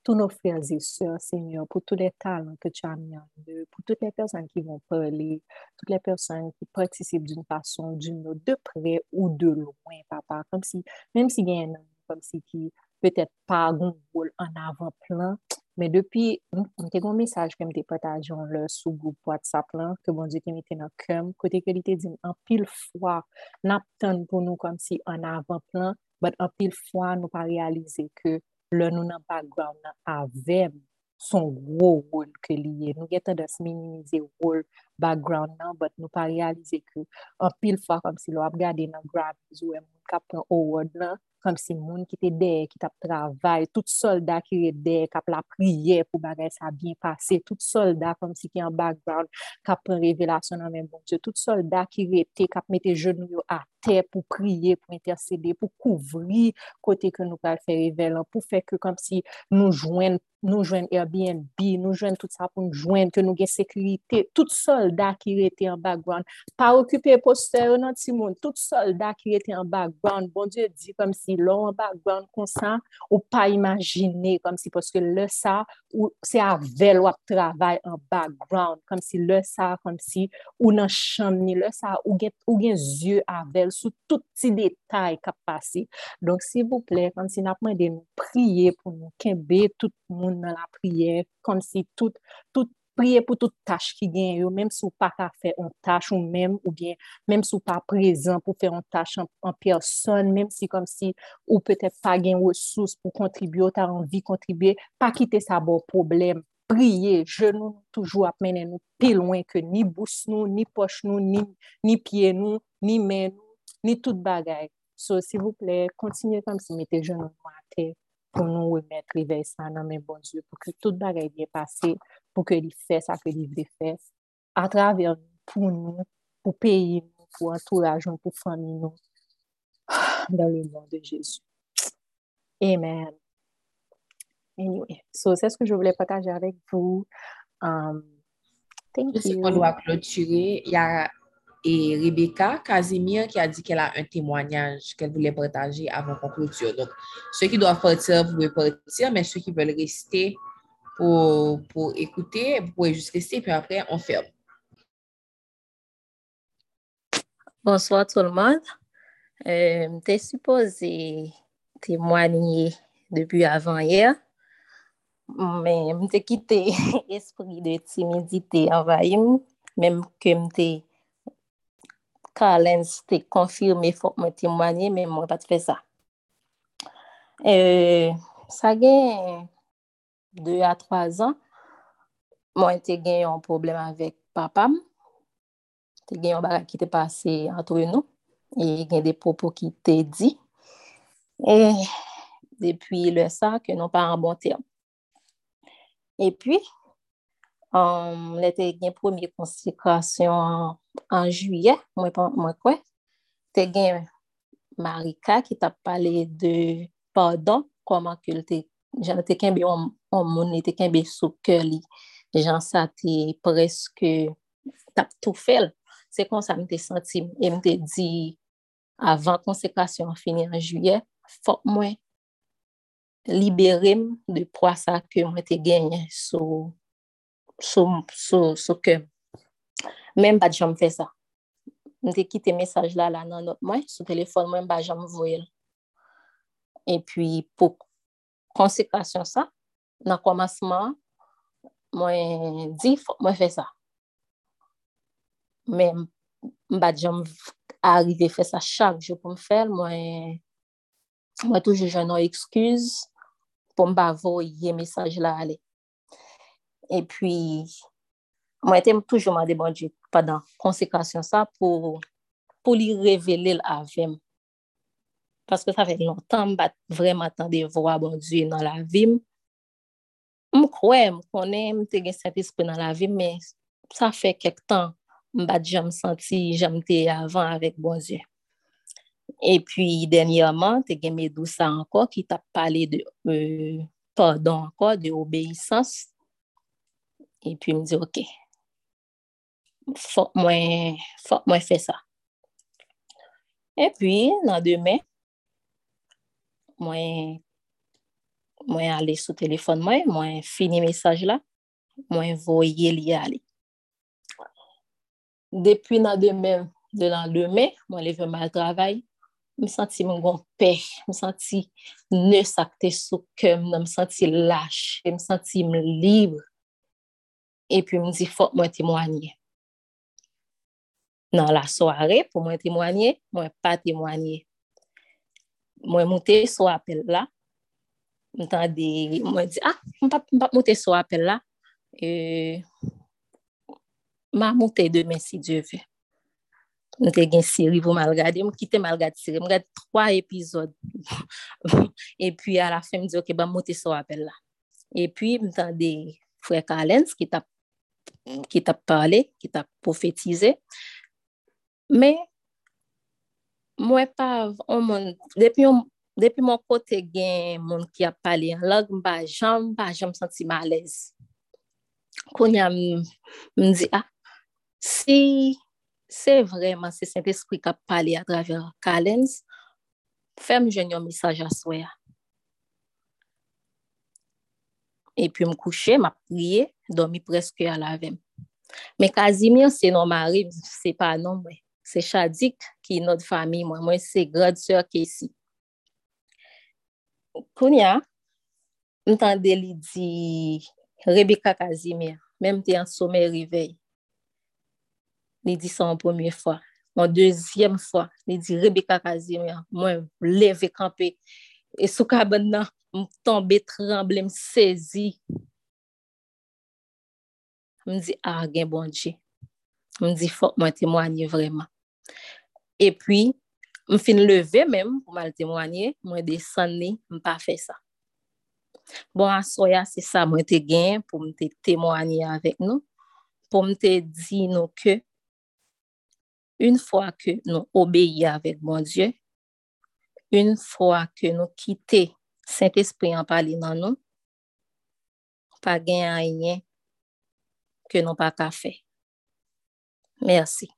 tous nos frères et sœurs, Seigneur, pour tous les talents que tu as mis en eux, pour toutes les personnes qui vont parler, toutes les personnes qui participent d'une façon ou d'une autre, de près ou de loin, papa, comme si, même s'il y a un homme comme si qui peut-être pas un rôle en avant-plan, Men depi, mte kon mesaj ke mte patajon le sou goup WhatsApp lan, ke bon di ke mte nan kem, kote ke li te din an pil fwa nap tan pou nou kom si an avan plan, bat an pil fwa nou pa realize ke le nou nan background nan avem son gro woun ke liye. Nou getan das minimize woun background nan, bat nou pa realize ke an pil fwa kom si lo ap gade nan grab zou e moun kap pran o woun nan, kom si moun ki te dey, ki tap travay, tout soldat ki re dey, kap la priye pou bagay sa bien pase, tout soldat kom si ki an background, kap pren revelasyon nan men bon Diyo, tout soldat ki re te, kap mette genou yo a te pou priye, pou intercede, pou kouvri kote ke nou pral fe revelan, pou fe ke kom si nou jwen nou jwen Airbnb, nou jwen tout sa pou nou jwen, ke nou gen sekurite, tout soldat ki rete an background, pa okupe poster nan ti moun, tout soldat ki rete an background, bon diyo di kom si lon an background konsan, ou pa imagine kom si poske le sa, ou se avel wap travay an background, kom si le sa, kom si ou nan chanm ni le sa, ou gen, ou gen zye avel sou tout ti detay kap pasi. Donk si vouple, kom si napman de nou priye pou nou kenbe tout moun nan la priye, kom si tout, tout priye pou tout tache ki gen yo, menm sou pa ka fe an tache ou menm, ou bien, menm sou pa prezant pou fe an tache an, an person, menm si kom si ou pete pa gen wosous pou kontribyo, ta anvi kontribye, pa kite sa bo problem, priye, jenou toujou ap menen nou pi lwen ke ni bous nou, ni poch nou, ni, ni pie nou, ni men nou, ni tout bagay. So, si vous plè, kontinye kom si mette jenou mwate. Pou nou wèmèt rivey sa nan men bon Dieu, pou ke tout bagay diye pase, pou ke li fè sa ke li vle fè, a traver pou nou, pou peyi nou, pou entouraj nou, pou fami nou, dan le nom de Jésus. Amen. Anyway, so c'est ce que je voulais partager avec vous. Um, thank Je sais you. qu'on doit clôturer. Il y a et Rebecca Casimir qui a dit qu'elle a un témoignage qu'elle voulait partager avant qu'on clôture. Donc, ceux qui doivent partir, vous pouvez partir, mais ceux qui veulent rester pour, pour écouter, vous pouvez juste rester, puis après, on ferme. Bonsoir tout le monde. Euh, T'es supposé témoigner depuis avant hier, mais m'te quitté esprit de timidité envahi, même que m'te Karlens te konfirme fok mwen timwanye, men mwen pat fe sa. E, sa gen 2 a 3 an, mwen te gen yon problem avèk papam. Te gen yon barak ki te pase antre nou. E gen de popo ki te di. E, depi le sa, ke nou pa an bon term. E pi, um, le te gen premier konsekrasyon an juye, mwen kwen. Te gen Marika ki tap pale de pardon, koman ke lte, jan te kenbe on moun, te kenbe sou ke li, jan sa te preske tap tou fel. Se kon sa mte senti, mte di avan konsekrasyon fini an juye, fok mwen de pwa sa ke mwen te genye sou sou ke. Mwen bat jom fè sa. Mte kite mesaj la la nan not mwen, sou telefon mwen bat jom voyel. E pi pou konsekrasyon sa, nan komasman, mwen di mwen fè sa. Mwen mba jom arrive fè sa chak jè pou m fèl, mwen mwen toujou jè nan eksküz pou mba bavo yè mesaj la ale. E pi, mwen tem toujou mande bon djit. Padan konsekrasyon sa pou li revele l avim. Paske sa vek lontan mbat vreman tan de vwa bandjou nan la vim. M kwe, m konen, m te gen sentispe nan la vim, men sa fe kek tan mbat jom senti jomte avan avek bandjou. E pi, denyaman, te gen me dousa anko ki tap pale de euh, pardon anko, de obeysans. E pi m di, ok, fok mwen fè sa. E pi, nan demè, mwen ale sou telefon mwen, mwen fini mesaj la, mwen voye li ale. Depi nan demè, de nan demè, mwen leve mal travay, m senti mwen gon pe, m senti ne sakte sou kem, m senti lache, m senti m libre. E pi m di mwen temwanyen. Nan la soare pou mwen temwanyen, mwen pa temwanyen. Mwen mwote sou apel la. Mwen di, ah, mwen pa mwote sou apel la. E, mwen mwote demen si Diyo ve. Mwen te gen siri pou mal gade. Mwen kite mal gade siri. Mwen gade 3 epizod. E la fe m di, ok, mwen mwote sou apel la. E pi mwen tan de Frek Alens ki tap ki ta pale, ki ta profetize. Me, mwen pa, moun, depi, depi moun kote gen moun ki ap pale, lòk mba jam, mba jam santi malez. Konya mdi, ah, si se vreman se sent espri kap pale a draver kalens, fem jen yon misaj aswe a. E pi m kouche, m ap priye, domi preske alavem. Me Kazimir se non mari, se pa non mwen. Se Chadik ki not fami mwen. Mwen se grad sèr ke si. Kounia, m tan de li di Rebecca Kazimir, menm te an soume rivey. Li di sa an pwemye fwa. An dezyem fwa, li di Rebecca Kazimir, mwen leve kampe. E sou kaban nan, m tombe tremble, m sezi. M di, a, ah, gen bonje. M di, fok mwen temwanye vreman. E pi, m fin leve menm pou mal temwanye, mwen desan ni, m pa fe sa. Bon, asoya se sa mwen te gen pou m te temwanye avek nou, pou m te di nou ke, un fwa ke nou obeye avek bon Diyo, un fwa ke nou kite Saint-Esprit an pali nan nou, pa gen a yen ke nou pa ka fe. Mersi.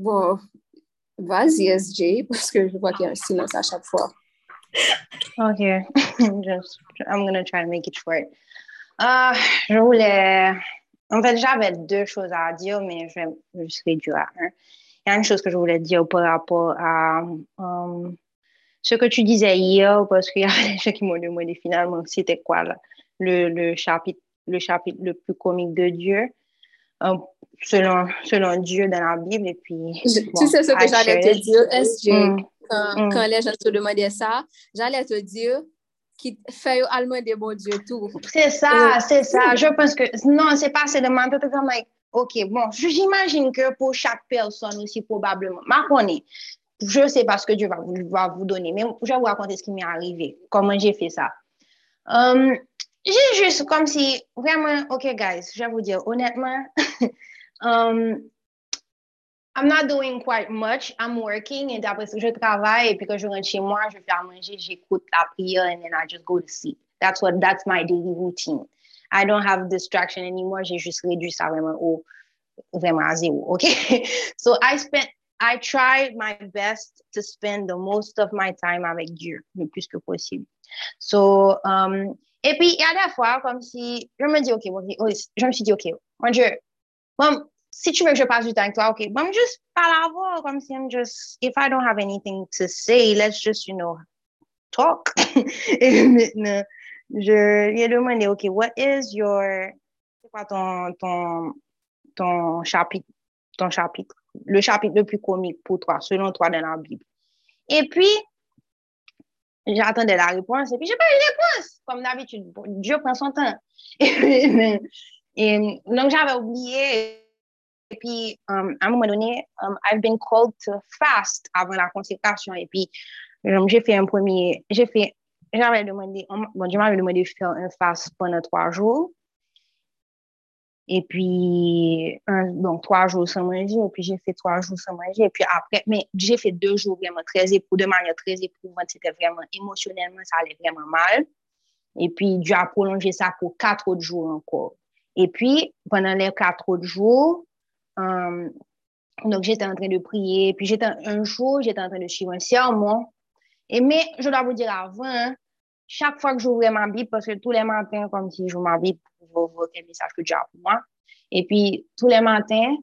Bon, vas-y SJ, parce que je vois qu'il y a un silence à chaque fois. Ok, Just, I'm going to try to. Uh, je voulais... En fait, j'avais deux choses à dire, mais je vais juste réduire à. Il y a une chose que je voulais dire par rapport à um, ce que tu disais hier, parce qu'il y a des gens qui m'ont demandé finalement c'était quoi le, chapitre, le chapitre le plus comique de Dieu. Um, selon, selon Dieu dans la Bible. Et puis, bon, tu sais ce que j'allais te dire, Mm. quand, Mm. quand les gens te demandaient ça, j'allais te dire qu'il fait allemand des bon Dieu tout. C'est ça, c'est ça. Je pense que non, c'est pas. C'est comme like, OK, bon, j'imagine que pour chaque personne aussi, probablement, ma connais, je sais pas ce que Dieu va vous, va vous donner, mais je vais vous raconter ce qui m'est arrivé, comment j'ai fait ça. Um, j'ai juste comme si, vraiment, OK, guys, je vais vous dire, honnêtement, um, I'm not doing quite much. I'm working et après je travaille puis quand je rentre chez moi, je fais à manger, j'écoute la prière and then I just go to sleep. That's what, that's my daily routine. I don't have distraction anymore. J'ai juste réduit ça vraiment au, vraiment à zéro. OK? so I spent, I try my best to spend the most of my time avec Dieu le plus que possible. So, um, et puis, il y a des fois, comme si, je me dis, OK, bon, ok, je me suis dit, OK, mon Dieu, bon, si tu veux que je passe du temps avec toi, OK, bon, juste parle à voir, comme si I'm just, if I don't have anything to say, let's just, you know, talk. Et maintenant, je lui ai demandé, OK, what is your, c'est quoi ton, ton, ton chapitre, ton chapitre, le chapitre le plus comique pour toi, selon toi dans la Bible. Et puis, j'attendais la réponse, et puis j'ai pas eu de réponse. Comme d'habitude, Dieu prend son temps. Et donc, j'avais oublié. Et puis, um, à un moment donné, um, I've been called to fast avant la consécration. Et puis, um, j'ai fait un premier, j'ai fait, j'avais demandé, on- bon, Dieu m'avait demandé de faire un fast pendant trois jours. Et puis, donc, trois jours sans manger, et puis j'ai fait trois jours sans manger, et puis après, mais j'ai fait deux jours vraiment très éprouvants, de manière très éprouvante, c'était vraiment émotionnellement, ça allait vraiment mal. Et puis, Dieu a prolongé ça pour quatre autres jours encore. Et puis, pendant les quatre autres jours, euh, donc j'étais en train de prier, puis j'étais un jour, j'étais en train de suivre un sermon. Et mais, je dois vous dire avant, hein, chaque fois que j'ouvrais ma Bible, parce que tous les matins, comme si j'ouvre ma Bible pour voir quel message que Dieu a pour moi. Et puis, tous les matins,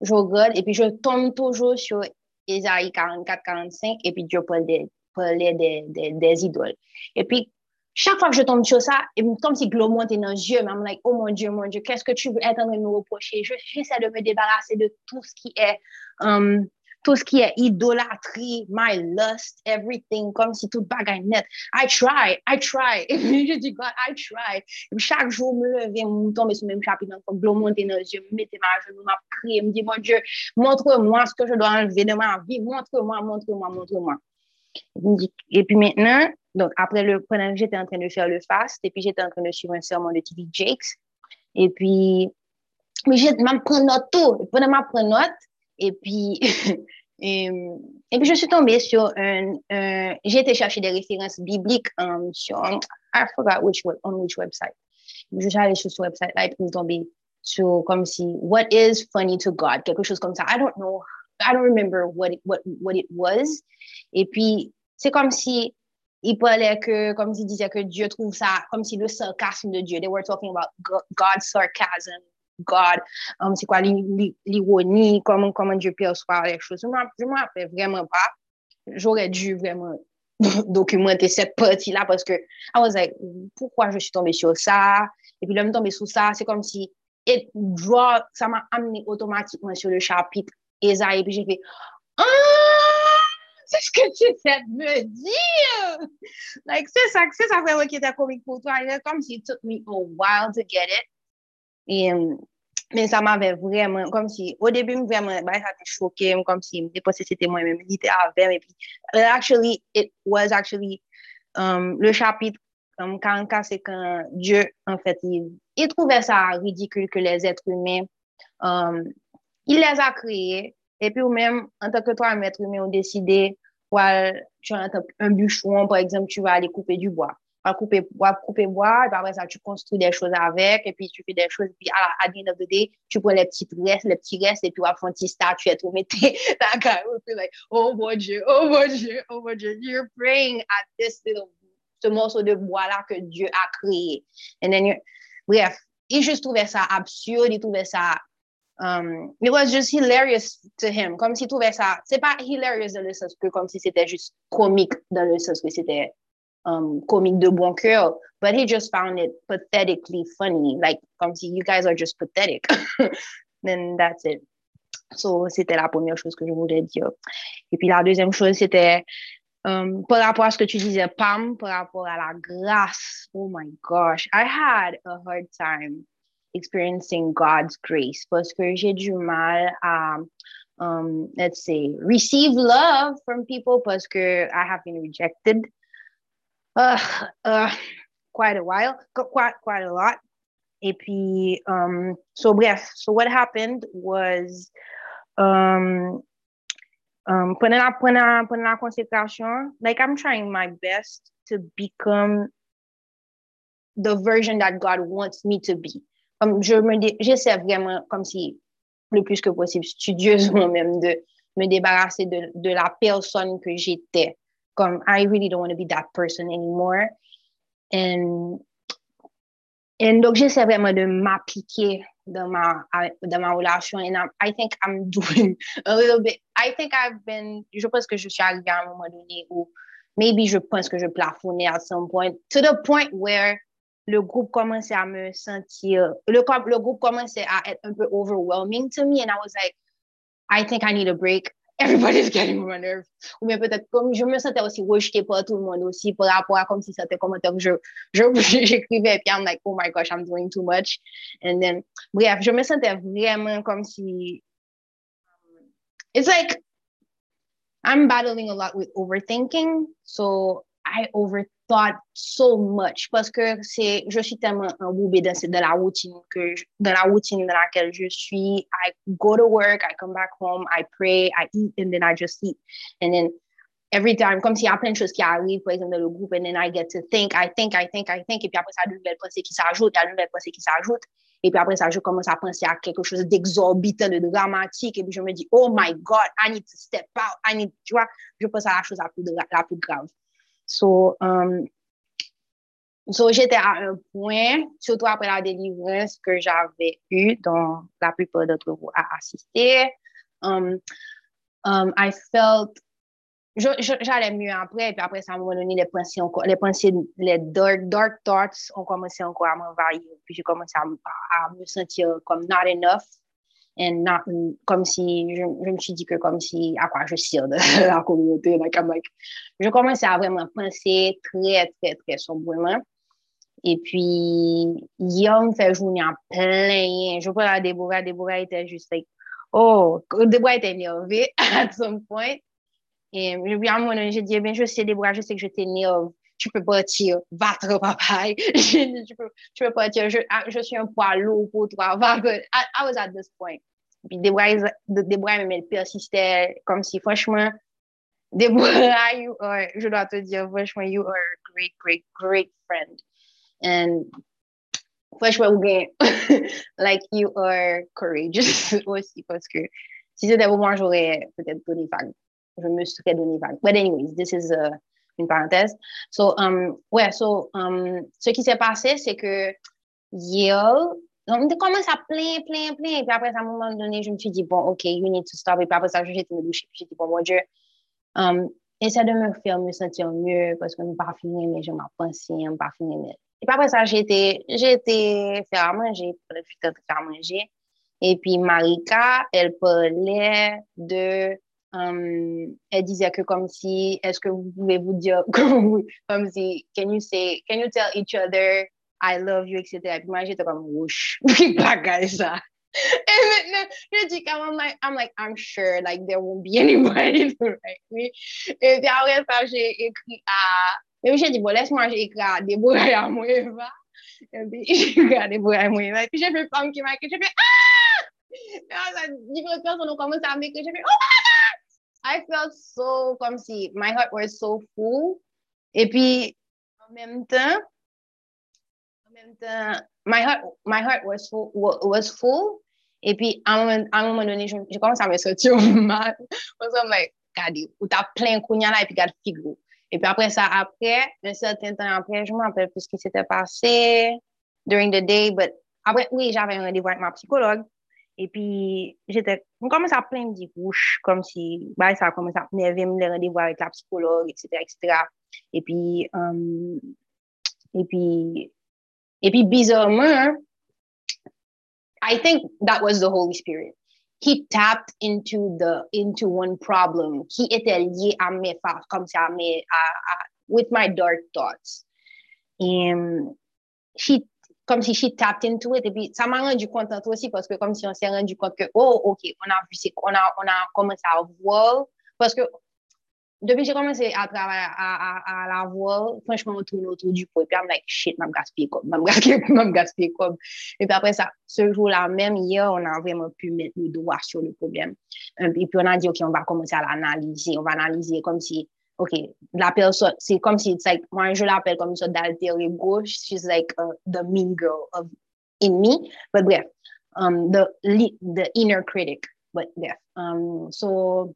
je regarde et puis je tombe toujours sur Ésaïe 44, 45 et puis Dieu parle des, parlait des, des, des idoles. Et puis, chaque fois que je tombe sur ça, comme si l'eau montait dans les yeux, mais I'm like, oh mon Dieu, mon Dieu, qu'est-ce que tu veux être en train de me reprocher? Je- J'essaie de me débarrasser de tout ce qui est, um, tout ce qui est idolâtrie, my lust, everything, comme si tout bagaille net. I try, I try. Et puis, je dis, God, I try. Chaque jour, me lever, me tomber sur le même chapitre, comme l'eau monter dans les yeux, me mettre ma genou, m'a prier, me dire, mon Dieu, montre-moi ce que je dois enlever de ma vie, montre-moi, montre-moi, montre-moi. Et puis maintenant, donc après le, pendant que j'étais en train de faire le fast, et puis j'étais en train de suivre un sermon de TV Jakes, et puis, mais j'ai même pris note tout, pendant ma pris note, et puis, et, et puis je suis tombée sur un, un- j'ai été chercher des références bibliques um, sur, I forgot which, web- on which website. Je suis allée sur ce website-là, et puis je suis tombée sur comme si, what is funny to God, quelque chose comme ça. I don't know, I don't remember what it, what, what it was. Et puis, c'est comme si il parlait que, comme s'il disait que Dieu trouve ça, comme si le sarcasme de Dieu, they were talking about Go- God's sarcasm, God, um, c'est quoi l'i- l'i- l'ironie, comment, comment Dieu perçoit les choses. Je ne me rappelle vraiment pas. J'aurais dû vraiment documenter cette partie-là parce que I was like, pourquoi je suis tombée sur ça? Et puis, là, me tomber sur ça, c'est comme si it draw, ça m'a amené automatiquement sur le chapitre Ésaïe. Puis j'ai fait, ah, c'est ce que tu essaies de me dire. Like, c'est ça, c'est ça vraiment qui était comique pour toi. Comme si it took me a while to get it. Et, euh, mais ça m'avait vraiment, comme si, au début, vraiment, ben, ça m'a choqué, comme si, je pensais que c'était moi-même, il était avec, et puis, uh, actually, it was actually, um, le chapitre, um, 44, c'est quand Dieu, en fait, il, il trouvait ça ridicule que les êtres humains, um, il les a créés, et puis ou même, en tant que toi, un être humain, on décidé, ouais, tu as un, bûcheron, par exemple, tu vas aller couper du bois. Tu vas couper, bois, couper bois, et puis après ça, tu construis des choses avec, et puis tu fais des choses, et puis à, à the end of the day, tu prends les petits restes, les petits restes, et puis tu faire une petite statue, et tu mets ta carreau, et like, oh mon Dieu, oh mon Dieu, oh mon Dieu, you're praying at this little, ce morceau de bois-là que Dieu a créé. And then bref, il juste trouvait ça absurde, il trouvait ça Um, it was just hilarious to him, kom si touve sa, se pa hilarious dan le sens ke kom si se te just komik dan le sens ke se te um, komik de bon kyo, but he just found it pathetically funny, like kom si you guys are just pathetic, then that's it. So, se te la pounye chos ke je voulè diyo. E pi la dezem chos se te, um, por rapport a sko tu dize pam, por rapport a la grase, oh my gosh, I had a hard time experiencing God's grace que j'ai du mal à, um, let's say, receive love from people que I have been rejected uh, uh, quite a while, quite, quite a lot. Et puis, um, so bref, so what happened was, um, um, pendant, la, pendant, pendant la consécration, like I'm trying my best to become the version that God wants me to be. Comme je me j'essaie vraiment comme si le plus que possible studieusement même de me débarrasser de, de la personne que j'étais. Comme I really don't want to be that person anymore. And, and donc j'essaie vraiment de m'appliquer dans ma, dans ma relation. And I, think I'm doing a little bit. I think I've been, je pense que je suis arrivée à un moment donné où maybe je pense que je plafonnais at some point, to the point where le groupe commençait à me sentir, le, le groupe commençait à être un peu overwhelming to me. And I was like, I think I need a break. Everybody's getting my nerves. Ou bien peut-être comme je me sentais aussi rejetée par tout le monde aussi par rapport à comme si c'était commentaire que je, je, j'écrivais puis I'm like, oh my gosh, I'm doing too much. And then, bref, je me sentais vraiment comme si, um, it's like, I'm battling a lot with overthinking. So I overthought so much parce que c'est, je suis tellement embourbée dans, dans la routine que, dans la routine dans laquelle je suis. I go to work, I come back home, I pray, I eat, and then I just eat. And then every time, comme s'il y a plein de choses qui arrivent, par exemple, dans le groupe, and then I get to think, I think, I think, I think, et puis après ça, de nouvelles pensées qui s'ajoutent, il y a de nouvelles pensées qui s'ajoutent. Et puis après ça, je commence à penser à quelque chose d'exorbitant, de dramatique. Et puis je me dis, oh my God, I need to step out. I need, tu vois, je pense à la chose la plus, la plus grave. So, um, so j'étais à un point, surtout après la délivrance que j'avais eue, dont la plupart d'entre vous a assisté. Um, um, I felt, j'allais mieux après, et puis après ça, à un moment donné, les pensées, encore, les pensées, les dark, dark thoughts ont commencé encore à m'envahir, puis j'ai commencé à, à, me sentir comme not enough, and not comme si je, je, me suis dit que comme si à quoi je sers de la communauté like I'm like je commençais à vraiment penser très très très sombrement et puis hier me fait journée en plein. Je parle à Déborah Déborah était juste like oh Déborah était énervée at some point. Et puis à un moment j'ai dit eh je sais Déborah je sais que je t'énerve tu peux partir, va te papa. tu peux, tu peux partir, je, je suis un poids lourd pour toi, va. I, I was at this point. Puis même, elle persistait comme si, franchement, Deborah, you je dois te dire, franchement, you are a great, great, great friend. And franchement, like, you are courageous aussi, parce que si c'était pour moi, j'aurais peut-être donné vague. Je me serais donné vague. But anyways, this is a, une parenthèse. So, um, ouais, so, um, ce qui s'est passé, c'est que Yale, on commence à plein, plein, plein. Et puis après, à un moment donné, je me suis dit, bon, OK, you need to stop. Et puis après ça, j'ai été me doucher. Puis j'ai dit, bon, mon Dieu, um, essaie de me faire me sentir mieux parce que je ne pas fini, mais je m'en pensé, je pas fini. Et puis après ça, j'ai été, j'ai été faire à manger, pour faire manger. Et puis Marika, elle parlait de, um, elle disait que comme si, est-ce que vous pouvez vous dire, comme, si, can you say, can you tell each other I love you, etc. Puis moi, j'étais comme, whoosh, bagay ça. Et maintenant, je dis quand I'm like, I'm like, I'm sure, like, there won't be anybody to write me. Et puis après ça, j'ai écrit à, et puis j'ai dit, bon, laisse-moi, j'ai écrit à Déborah et à Moeva. Et puis j'ai écrit à Déborah et Moeva. Et puis j'ai fait femme qui m'a écrit, j'ai fait, ah! Et là, différentes personnes ont commencé à m'écrire, j'ai fait, oh! I felt so, kom si, my heart was so full. E pi, an menm tan, an menm tan, my heart, my heart was full, was full. E pi, an mouman doni, jè komanse a mè soti ou mal. Mwen se mwen like, gade, ou ta plen kounya la, e pi gade figou. E pi apre sa, apre, un certain tan apre, jè mwen apre pwis ki se te pase, during the day, but, apre, oui, j'ave yon rendez-vous ak ma psikolog, J'étais, on commence à plein de couches, comme si, bah, ça a commencé à m'énerver, le rendez-vous avec la etc. Et um, et puis, et puis, bizarrement, I think that was the Holy Spirit. He tapped into the into one problem à mes fa- à mes à, à- with my dark thoughts. Um, she comme si she tapped into it et puis ça m'a rendu contente aussi parce que comme si on s'est rendu compte que oh ok on a vu on a on a commencé à voir parce que depuis que j'ai commencé à travailler à, à, à la voir, franchement, on tourne autour du pot. Et puis, I'm like, shit, m'a gaspillé comme, m'a gaspillé, m'a gaspillé comme. Et puis après ça, ce jour-là même, hier, on a vraiment pu mettre le doigt sur le problème. Et puis, on a dit, OK, on va commencer à l'analyser. On va analyser comme si, OK, la personne, c'est comme si, it's like, moi, je l'appelle comme une sorte d'alter ego. She's like uh, the mean girl of, in me. But bref, um, the, the inner critic. But bref. Um, so,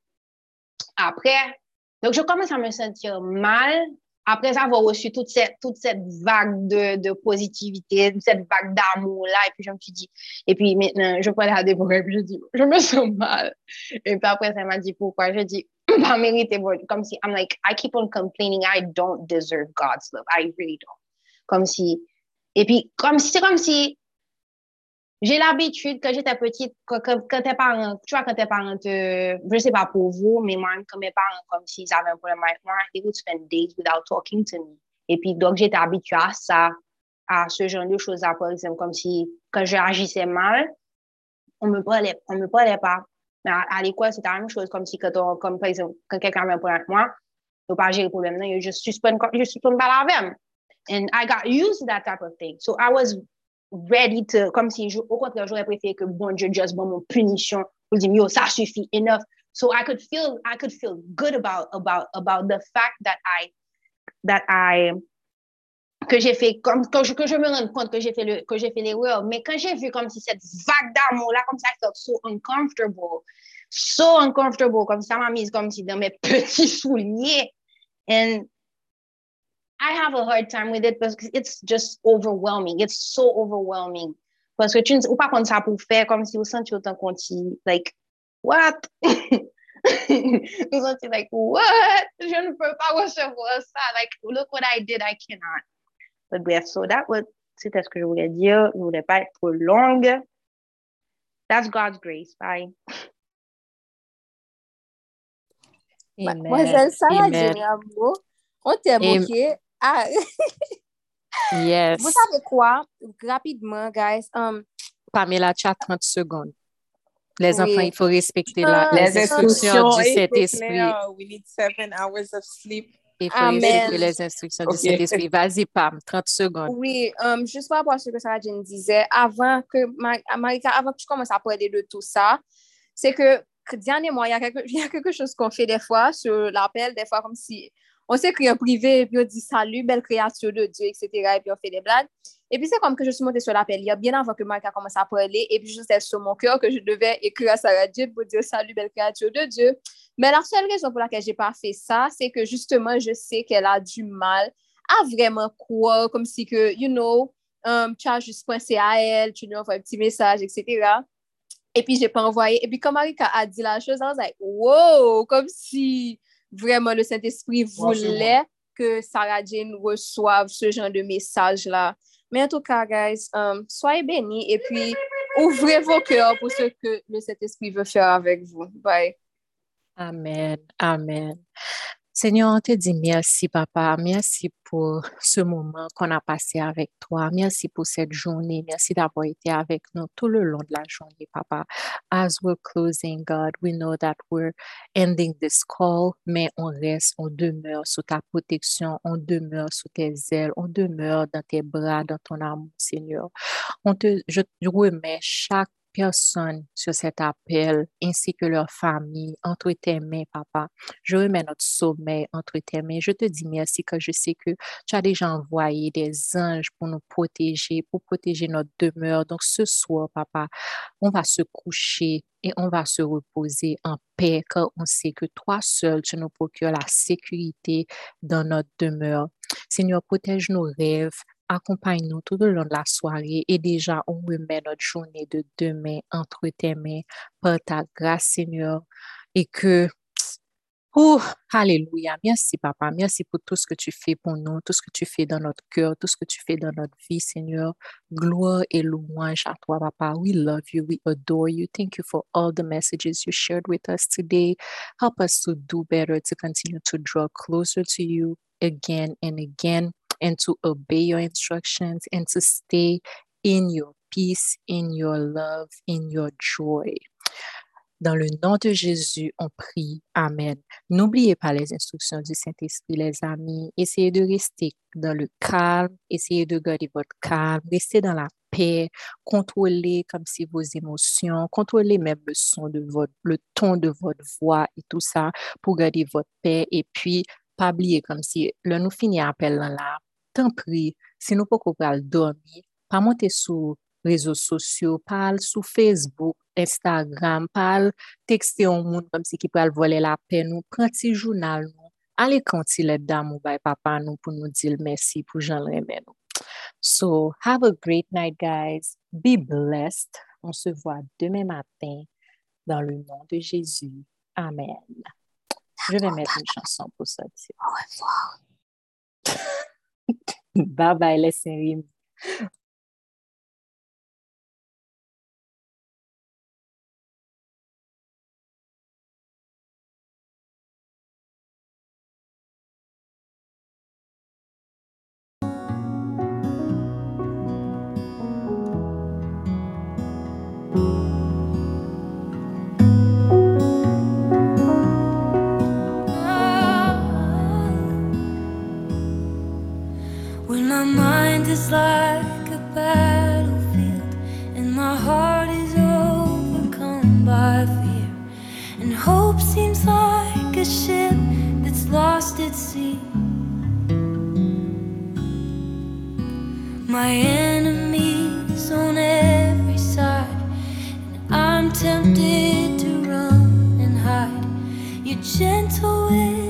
après, donc, je commence à me sentir mal après avoir reçu toute cette, toute cette vague de, de positivité, cette vague d'amour-là. Et puis, je me suis dit, et puis maintenant, je prends la Déborah et puis je dis, je me sens mal. Et puis après, ça m'a dit pourquoi? Je dis, comme si, I'm like, I keep on complaining, I don't deserve God's love. I really don't. Comme si, et puis, comme si, c'est comme si, j'ai l'habitude, quand j'étais petite, quand, quand, tes parents, tu vois, quand tes parents te, je sais pas pour vous, mais moi, quand mes parents, comme s'ils avaient un problème avec moi, they would spend days without talking to me. Et puis, donc, j'étais habituée à ça, à ce genre de choses-là, par exemple, comme si, quand je agissais mal, on me parlait, on me parlait pas. À, l'école, c'était la même chose, comme si, quand on, comme par exemple, quand quelqu'un avait un problème avec moi, il pas problème, non, je je suspends pas la même. And I got used to that type of thing. So I was ready to, comme si, je, au contraire, j'aurais préféré que bon Dieu juste bon mon punition pour dire, yo, ça suffit, enough. So I could feel, I could feel good about, about, about the fact that I, that I, que j'ai fait, comme, que je, que je me rende compte que j'ai fait le, que j'ai fait l'erreur. Mais quand j'ai vu comme si cette vague d'amour-là, comme ça, felt so uncomfortable. So uncomfortable, comme ça m'a mise comme si dans mes petits souliers. And I have a hard time with it because it's just overwhelming. It's so overwhelming. Parce que tu ne ou pas comme ça pour faire comme si vous sentiez autant qu'on like, what? vous sentiez like, what? Je ne peux pas recevoir ça. Like, look what I did, I cannot. But bref, so that was, c'était ce que je voulais dire. Je voulais pas être trop longue. That's God's grace. Bye. Mademoiselle Sarah Djeriambo, on t'est moqué. Ah. yes. Vous savez quoi? Rapidement, guys. Um, Pamela, tu as 30 secondes. Les oui. enfants, il faut respecter la, ah, les instructions, instructions du Saint-Esprit. We need seven hours of sleep. Il faut Amen. respecter les instructions du Saint-Esprit. Vas-y, Pam, 30 secondes. Oui, um, juste par rapport à ce que Sarah Jane disait, avant que, Ma- Marika, avant que tu commences à parler de tout ça, c'est que, que dernièrement, il y, a quelque, il y a quelque chose qu'on fait des fois sur l'appel, des fois comme si on s'écrit en privé et puis on dit salut, belle créature de Dieu, etc. Et puis on fait des blagues. Et puis c'est comme que je suis montée sur l'appel hier, bien avant que Marika commence à parler, et puis je sais sur mon cœur que je devais écrire à Sarah Jane pour dire salut, belle créature de Dieu. Men la sel rezon pou la ke jè pa fè sa, se ke justeman je se ke la du mal a vreman kwa, kom si ke, you know, um, tu a jist pense a el, tu nou envoye pti mesaj, etc. E pi jè pa envoye, e pi kom Marika a di la chos, an zay, wow, kom si vreman le Saint-Esprit voulè ke Sarah Jane resoav se jan de mesaj la. Men an tou ka, guys, um, soye beni, e pi ouvre vò kèr pou se ke le Saint-Esprit vè fèr avèk vò. Bye. Amen. Amen. Seigneur, on te dit merci, papa. Merci pour ce moment qu'on a passé avec toi. Merci pour cette journée. Merci d'avoir été avec nous tout le long de la journée, papa. As we're closing, God, we know that we're ending this call, mais on reste, on demeure sous ta protection, on demeure sous tes ailes, on demeure dans tes bras, dans ton amour, Seigneur. On te, je remets chaque personne sur cet appel, ainsi que leur famille, entre tes mains, papa. Je remets notre sommeil entre tes mains. Je te dis merci que je sais que tu as déjà envoyé des anges pour nous protéger, pour protéger notre demeure. Donc ce soir, papa, on va se coucher et on va se reposer en paix car on sait que toi seul, tu nous procures la sécurité dans notre demeure. Seigneur, protège nos rêves, accompagne-nous tout le long de la soirée et déjà on remet notre journée de demain entre tes mains par ta grâce, Seigneur, et que Oh, alléluia. Merci, papa. Merci pour tout ce que tu fais pour nous, tout ce que tu fais dans notre cœur, tout ce que tu fais dans notre vie, Seigneur. Gloire et louange à toi, papa. We love you. We adore you. Thank you for all the messages you shared with us today. Help us to do better, to continue to draw closer to you again and again, and to obey your instructions and to stay in your peace, in your love, in your joy. Dans le nom de Jésus, on prie. Amen. N'oubliez pas les instructions du Saint-Esprit, les amis. Essayez de rester dans le calme. Essayez de garder votre calme. Restez dans la paix. Contrôlez comme si vos émotions, contrôlez même le son de votre, le ton de votre voix et tout ça pour garder votre paix. Et puis, pas oublier comme si le nous finit appel là, tant prie, si nous pouvons pas dormir, pas monter sur réseaux sociaux, parle sur Facebook, Instagram, parle, texter un monde comme si qui peut voler la paix, nous, prends petit journal, nous, allez quand il est d'amour, by papa, nous, pour nous dire merci, pour Jean nous. So, have a great night, guys. Be blessed. On se voit demain matin dans le nom de Jésus. Amen. Je vais mettre une chanson pour ça. Au revoir. Bye bye, les séries. My mind is like a battlefield and my heart is overcome by fear, and hope seems like a ship that's lost at sea. My enemies on every side, and I'm tempted to run and hide. Your gentle whisper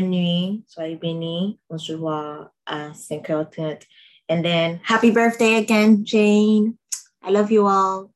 nuit, soyez bénis. On se voit à 5h30. And then happy birthday again, Jane. I love you all.